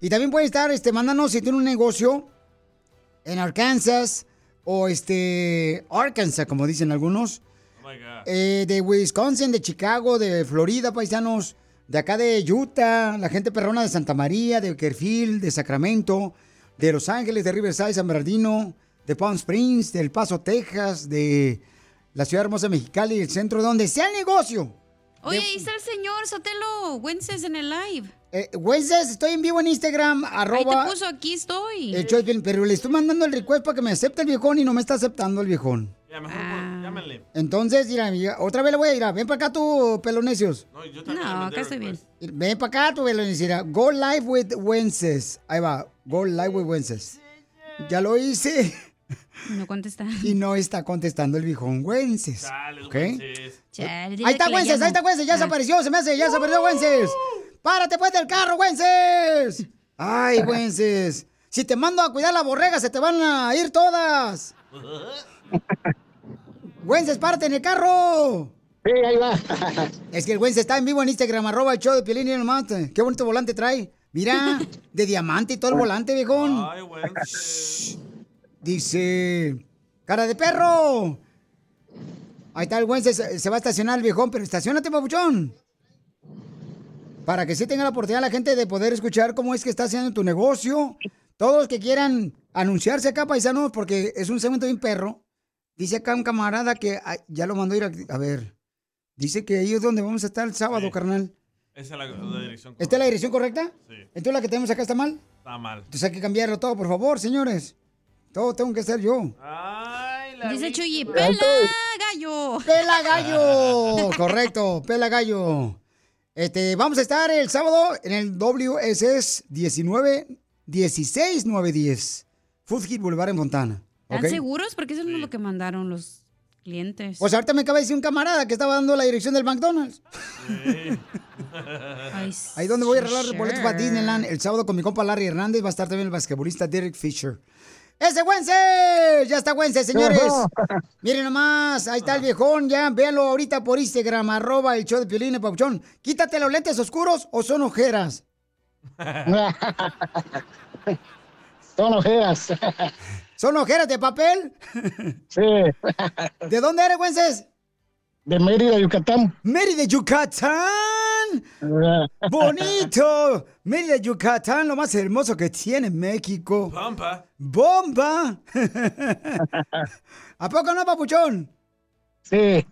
Y también pueden estar este, mandándonos si tienen un negocio en Arkansas o este Arkansas, como dicen algunos. Eh, de Wisconsin, de Chicago, de Florida, paisanos, de acá de Utah, la gente perrona de Santa María, de Kerfield, de Sacramento, de Los Ángeles, de Riverside, San Bernardino, de Palm Springs, del Paso, Texas, de la ciudad hermosa Mexicali, el centro, donde sea el negocio. Oye, ahí está el señor Sotelo Wences en el live. Eh, Wences, estoy en vivo en Instagram, arroba... Ahí te puso, aquí estoy. Pero le estoy mandando el request para que me acepte el viejón y no me está aceptando el viejón. Ya, mejor Ah. llámenle. Entonces, mira, mira, otra vez le voy a ir a, ven para acá tú, pelonecios. No, yo también No, acá estoy bien. request. Ven para acá tú, pelonecira. Go live with Wences. Ahí va, go live with Wences. Ya lo hice No contesta. y no está contestando el viejón Wences. Chales, ¿Ok? Wences. Chale, dile Ahí está Wences, ahí está Wences, ya se apareció, se me hace, ya se apareció Wences. Párate pues del carro, Wences. Ay, Wences. Si te mando a cuidar la borrega, se te van a ir todas. Wences, párate en el carro. Sí, ahí va. Es que el Wences está en vivo en Instagram, arroba el show de Piolín y el mate. Qué bonito volante trae. Mira, de diamante y todo el volante, viejón. Ay, Wences. Dice, cara de perro. Ahí está el Wences, se se va a estacionar el viejón, pero estacionate, papuchón. Para que sí tenga la oportunidad la gente de poder escuchar cómo es que está haciendo tu negocio. Todos los que quieran anunciarse acá, paisanos, porque es un segmento bien perro. Dice acá un camarada que ay, ya lo mandó a ir a, a ver. Dice que ahí es donde vamos a estar el sábado, carnal. Esa es la, la dirección. ¿Esta es la dirección correcta? Sí. Entonces la que tenemos acá está mal. Está mal. Entonces hay que cambiarlo todo, por favor, señores. Todo tengo que hacer yo. Dice Chuyi, pela gallo. ¡Pela gallo! Correcto, pela gallo. Este, vamos a estar el sábado en el WSS 19 16910. Food Hit Boulevard en Fontana. ¿Están seguros? Porque eso no es lo que mandaron los Clientes. Pues ahorita me acaba de decir un camarada que estaba dando la dirección del McDonald's. Ahí donde voy a arreglar los boletos para Disneyland el sábado con mi compa Larry Hernández. Va a estar también el basquetbolista Derek Fisher. ¡Ese Wences! Ya está Wences, señores. Miren nomás, ahí está el viejón, ya. Véanlo ahorita por Instagram, arroba el show de Piolín y Pauchón. Quítate los lentes oscuros o son ojeras. Son ojeras. ¿Son ojeras de papel? Sí. ¿De dónde eres, Wences? De Mérida, Yucatán. Mérida, Yucatán. Bonito. Mérida, Yucatán, lo más hermoso que tiene México. Pampa. ¡Bomba! ¿A poco no, papuchón? Sí.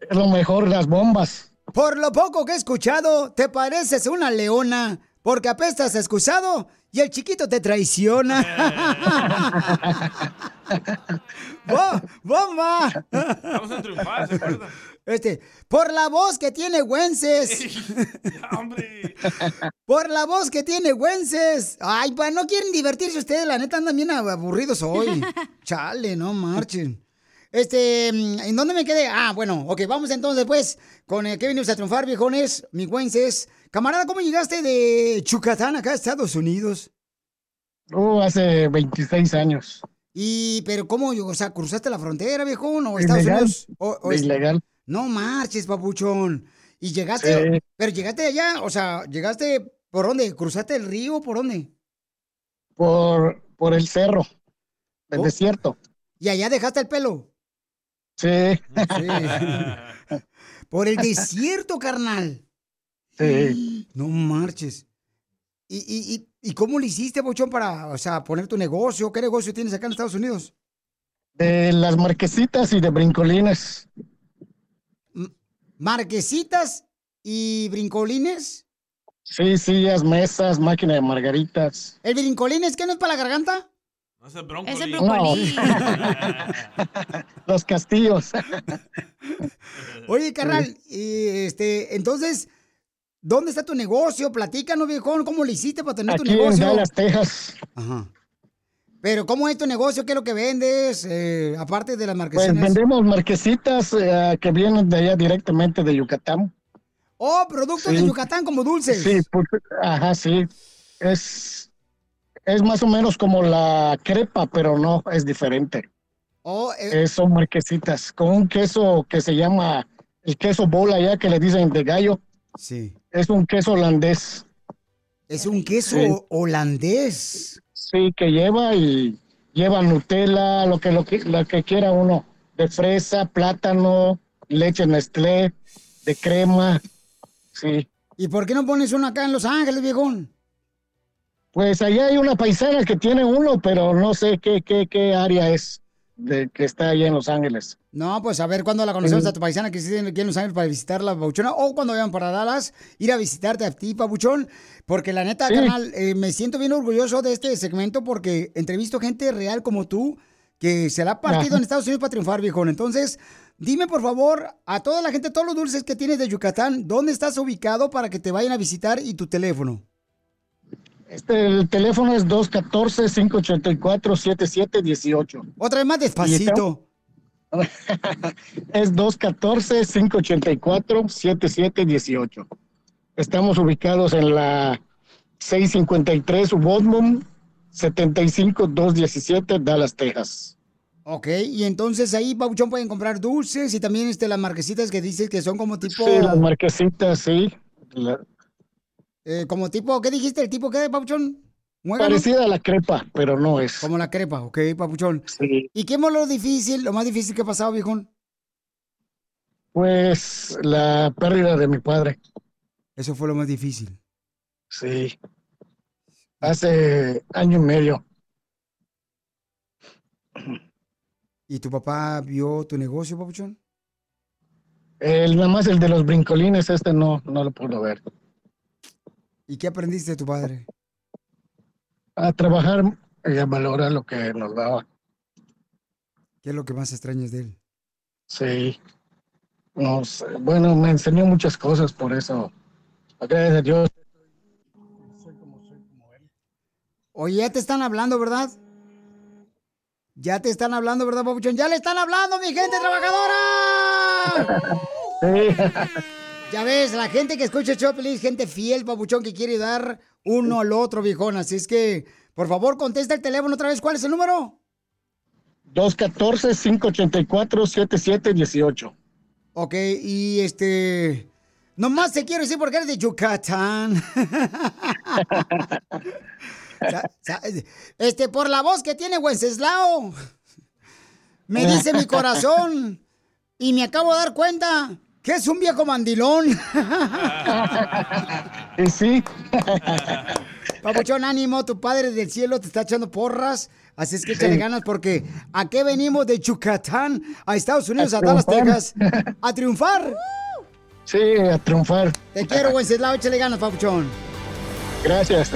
Es lo mejor, las bombas. Por lo poco que he escuchado, te pareces una leona, porque apestas excusado y el chiquito te traiciona. ¡Bo- ¡Bomba! Vamos a triunfar, ¿se acuerdan? Este, por la voz que tiene Wences. Por la voz que tiene Wences. Ay, pa, no quieren divertirse ustedes, la neta andan bien aburridos hoy. Chale, no marchen. Este, ¿en dónde me quedé? Ah, bueno, ok, vamos entonces pues con el que vinimos a triunfar, viejones, mi Wences. Camarada, ¿cómo llegaste de Yucatán acá a Estados Unidos? Uh, hace 26 años. Y, pero ¿cómo? O sea, ¿cruzaste la frontera, viejón? ¿O Estados Ilegal. Unidos? O, o es- Ilegal. No marches, papuchón. Y llegaste, Sí. pero llegaste allá, o sea, llegaste, ¿por dónde? ¿Cruzaste el río? ¿Por dónde? Por, por el cerro, el Oh. desierto. Y allá dejaste el pelo. Sí. Por el desierto, carnal. Sí. No marches. ¿Y, y, y, y cómo le hiciste, Papuchón, para, o sea, poner tu negocio? ¿Qué negocio tienes acá en Estados Unidos? De las marquesitas y de brincolines. ¿Marquesitas y brincolines? Sí, sillas, mesas, máquina de margaritas. ¿El brincolín es que no es para la garganta? No es el bronco. Es el No. Los castillos. Oye, carnal, y, este, entonces, ¿dónde está tu negocio? Platícanos, viejón, ¿cómo le hiciste para tener tu Aquí en negocio? Dallas, Texas. Ajá. Pero, ¿cómo es tu negocio? ¿Qué es lo que vendes? Eh, aparte de las Pues marquesinas. vendemos marquesitas eh, que vienen de allá directamente de Yucatán. Oh, productos de. Yucatán como dulces. Sí, pues, ajá, sí. Es, es más o menos como la crepa, pero no, es diferente. Oh, eh, son marquesitas con un queso que se llama el queso bola ya que le dicen de gallo. Sí. Es un queso holandés. es un queso Sí. holandés. Sí, que lleva y lleva Nutella, lo que, lo que, lo que quiera uno, de fresa, plátano, leche Nestlé, de crema, sí. ¿Y por qué no pones uno acá en Los Ángeles, viejón? Pues allá hay una paisana que tiene uno, pero no sé qué, qué, qué área es de que está allá en Los Ángeles. No, pues a ver cuándo la conocemos Sí. a tu paisana que esté aquí en Los Ángeles para visitar la Pabuchona o cuando vayan para Dallas, ir a visitarte a ti, Pabuchón, porque la neta, Sí. carnal, eh, me siento bien orgulloso de este segmento porque entrevisto gente real como tú que se la ha partido Ajá. en Estados Unidos para triunfar, viejón. Entonces, dime por favor a toda la gente, todos los dulces que tienes de Yucatán, ¿dónde estás ubicado para que te vayan a visitar y tu teléfono? Este, el teléfono es 214-584-7718. Otra vez más despacito. Es 214-584-7718. Estamos ubicados en la 653 Woodmont 75217 Dallas, Texas. Ok, y entonces ahí, Pabuchón, pueden comprar dulces y también este, las marquesitas que dices que son como tipo... Sí, las marquesitas, sí. La- Eh, como tipo, ¿qué dijiste? ¿El tipo qué, Papuchón? ¿Muégano? parecida a la crepa, pero no es. Como la crepa, ok, Papuchón. Sí. ¿Y qué es lo difícil, lo más difícil que ha pasado, viejón? Pues la pérdida de mi padre. Eso fue lo más difícil. Sí. Hace año y medio. ¿Y tu papá vio tu negocio, Papuchón? El, nada más el de los brincolines, este no, no lo puedo ver. ¿Y qué aprendiste de tu padre? A trabajar y a valorar lo que nos daba. ¿Qué es lo que más extrañas de él? Sí. No sé, Bueno, me enseñó muchas cosas, por eso. Gracias a Dios. Oye, ya te están hablando, ¿verdad? Ya te están hablando, ¿verdad, Papuchón? ¡Ya le están hablando, mi gente trabajadora! Ya ves, la gente que escucha el show, feliz, gente fiel, Papuchón, que quiere dar uno al otro, viejón. Así es que, por favor, contesta el teléfono otra vez. ¿Cuál es el número? 214-584-7718. Ok, y este... Nomás te quiero decir porque eres de Yucatán. Este, por la voz que tiene Wenceslao. Me dice mi corazón. Y me acabo de dar cuenta que es un viejo mandilón. Y sí. Papuchón, ánimo, tu padre del cielo te está echando porras. Así es que échale Sí. ganas porque ¿a qué venimos de Yucatán a Estados Unidos, a, A Dallas. Texas? A triunfar. Sí, a triunfar. Te quiero, Wenceslao, échale ganas, Papuchón. Gracias.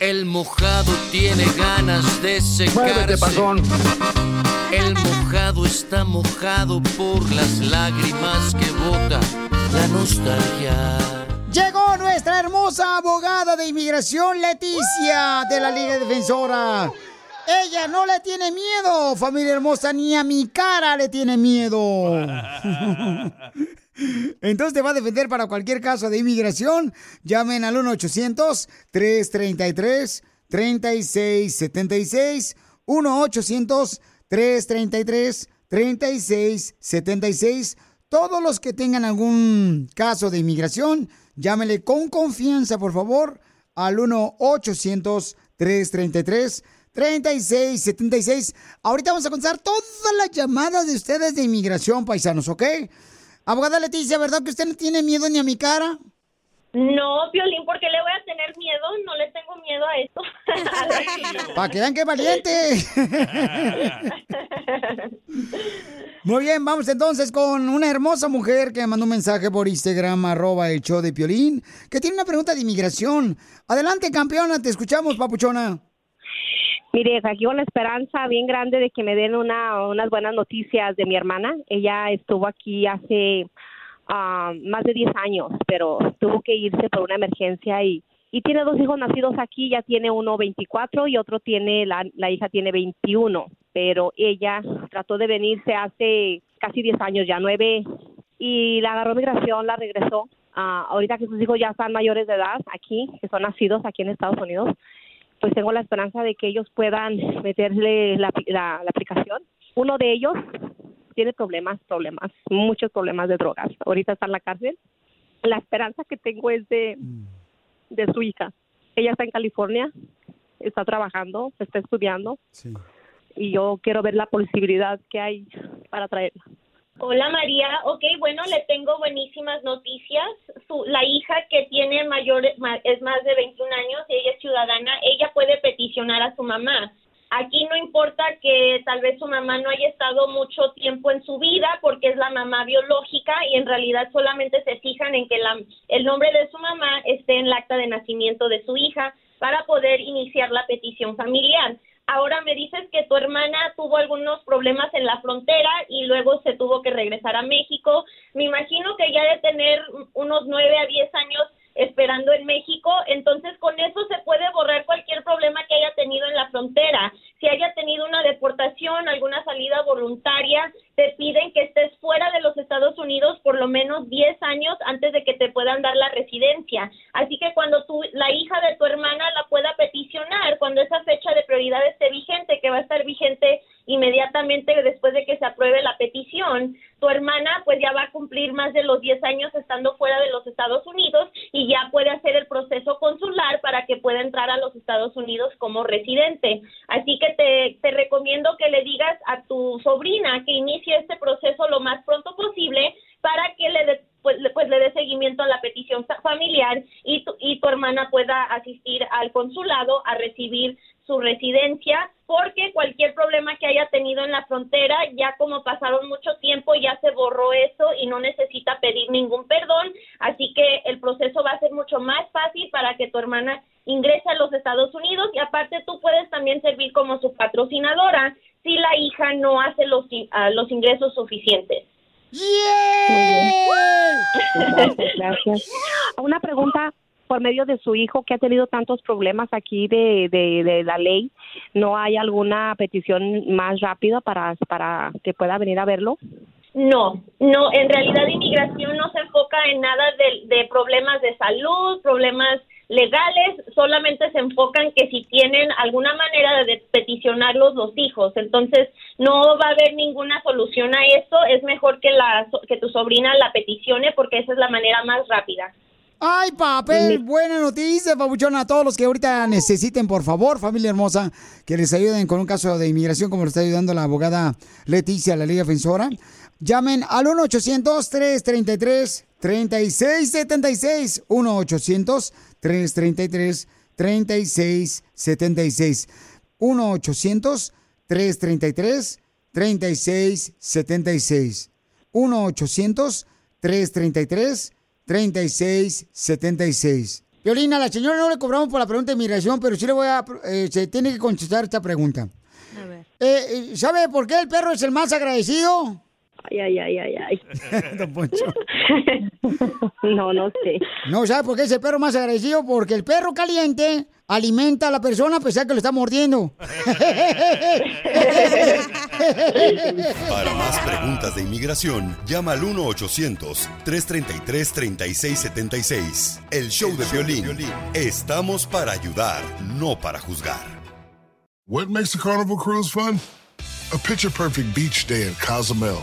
El mojado tiene ganas de Muévete, secarse. El mojado está mojado por las lágrimas que bota la nostalgia. Llegó nuestra hermosa abogada de inmigración, Leticia, de la Liga Defensora. Ella no le tiene miedo, familia hermosa, ni a mi cara le tiene miedo. Entonces te va a defender para cualquier caso de inmigración. Llamen al 1-800-333-3676. 1-800-333-3676. Todos los que tengan algún caso de inmigración, llámenle con confianza, por favor, al 1-800-333-3676. Ahorita vamos a contestar todas las llamadas de ustedes de inmigración, paisanos, ¿ok? Abogada Leticia, ¿verdad que usted no tiene miedo ni a mi cara? No, Violín, ¿por qué le voy a tener miedo? No le tengo miedo a esto. Para que vean que valiente. Muy bien, vamos entonces con una hermosa mujer que mandó un mensaje por Instagram, arroba el show de Piolín, que tiene una pregunta de inmigración. Adelante, campeona, te escuchamos, papuchona. Mire, aquí con la esperanza bien grande de que me den una, unas buenas noticias de mi hermana. Ella estuvo aquí hace ah, más de 10 años, pero tuvo que irse por una emergencia y, y tiene dos hijos nacidos aquí. Ya tiene uno 24 y otro tiene, la, la hija tiene 21, pero ella trató de venirse hace casi 10 años, ya nueve, y la agarró migración, la regresó. Ah, ahorita que sus hijos ya están mayores de edad aquí, que son nacidos aquí en Estados Unidos, pues tengo la esperanza de que ellos puedan meterle la, la- la aplicación. Uno de ellos tiene problemas, problemas, muchos problemas de drogas. Ahorita está en la cárcel. La esperanza que tengo es de, de su hija. Ella está en California, está trabajando, está estudiando y yo quiero ver la posibilidad que hay para traerla. Hola María, ok, bueno, le tengo buenísimas noticias. Su, la hija que tiene mayor, ma- es más de 21 años y ella es ciudadana, ella puede peticionar a su mamá. Aquí no importa que tal vez su mamá no haya estado mucho tiempo en su vida porque es la mamá biológica y en realidad solamente se fijan en que la- el nombre de su mamá esté en el acta de nacimiento de su hija para poder iniciar la petición familiar. Ahora me dices que tu hermana tuvo algunos problemas en la frontera y luego se tuvo que regresar a México. Me imagino que ya de tener unos nueve a diez años esperando en México, entonces con eso se puede borrar cualquier problema que haya tenido en la frontera. Si haya tenido una deportación, alguna salida voluntaria, te piden que estés fuera de los Estados Unidos por lo menos 10 años antes de que te puedan dar la residencia. Así que cuando tu, la hija de tu hermana la pueda peticionar, cuando esa fecha de prioridad esté vigente, que va a estar vigente inmediatamente después de que se apruebe la petición, tu hermana pues ya va a cumplir más de los 10 años estando fuera de los Estados Unidos y ya puede hacer el proceso consular para que pueda entrar a los Estados Unidos como residente. Así que te, te recomiendo que le digas a tu sobrina que inicie este proceso lo más pronto posible para que le pues, le- pues le dé seguimiento a la petición fa- familiar y tu, y tu hermana pueda asistir al consulado a recibir su residencia porque cualquier problema que haya tenido en la frontera ya como pasaron mucho tiempo ya se borró eso y no necesita pedir ningún perdón así que el proceso va a ser mucho más fácil para que tu hermana ingrese a los Estados Unidos y aparte tú puedes también servir como su patrocinadora si la hija no hace los, ah, los ingresos suficientes. Gracias, gracias. Una pregunta, por medio de su hijo que ha tenido tantos problemas aquí de, de, de la ley, no hay alguna petición más rápida para, para que pueda venir a verlo? No, no, en realidad inmigración no se enfoca en nada de, de problemas de salud, problemas legales, solamente se enfocan que si tienen alguna manera de peticionarlos los hijos, entonces no va a haber ninguna solución a eso, es mejor que la que tu sobrina la peticione porque esa es la manera más rápida. Ay, papel, buena noticia, papuchón, a todos los que ahorita necesiten, por favor, familia hermosa, que les ayuden con un caso de inmigración como lo está ayudando la abogada Leticia, la Liga Defensora. Llamen al 1-800-333-3676. 1-800-333-3676. 1-800-333-3676. 1-800-333-3676. Violina, la señora no le cobramos por la pregunta de inmigración, pero sí le voy a... eh, se tiene que contestar esta pregunta. A ver. Eh, eh, ¿Sabe por qué el perro es el más agradecido? Ay, ay, ay, ay, ay. Don Poncho. no, no sé. No, ¿sabe por qué es el perro más agradecido? Porque el perro caliente alimenta a la persona a pesar que lo está mordiendo. Para más preguntas de inmigración, llama al 1-800-333-3676. El show de violín. Estamos para ayudar, no para juzgar. What makes a carnival cruise fun? A picture perfect beach day in Cozumel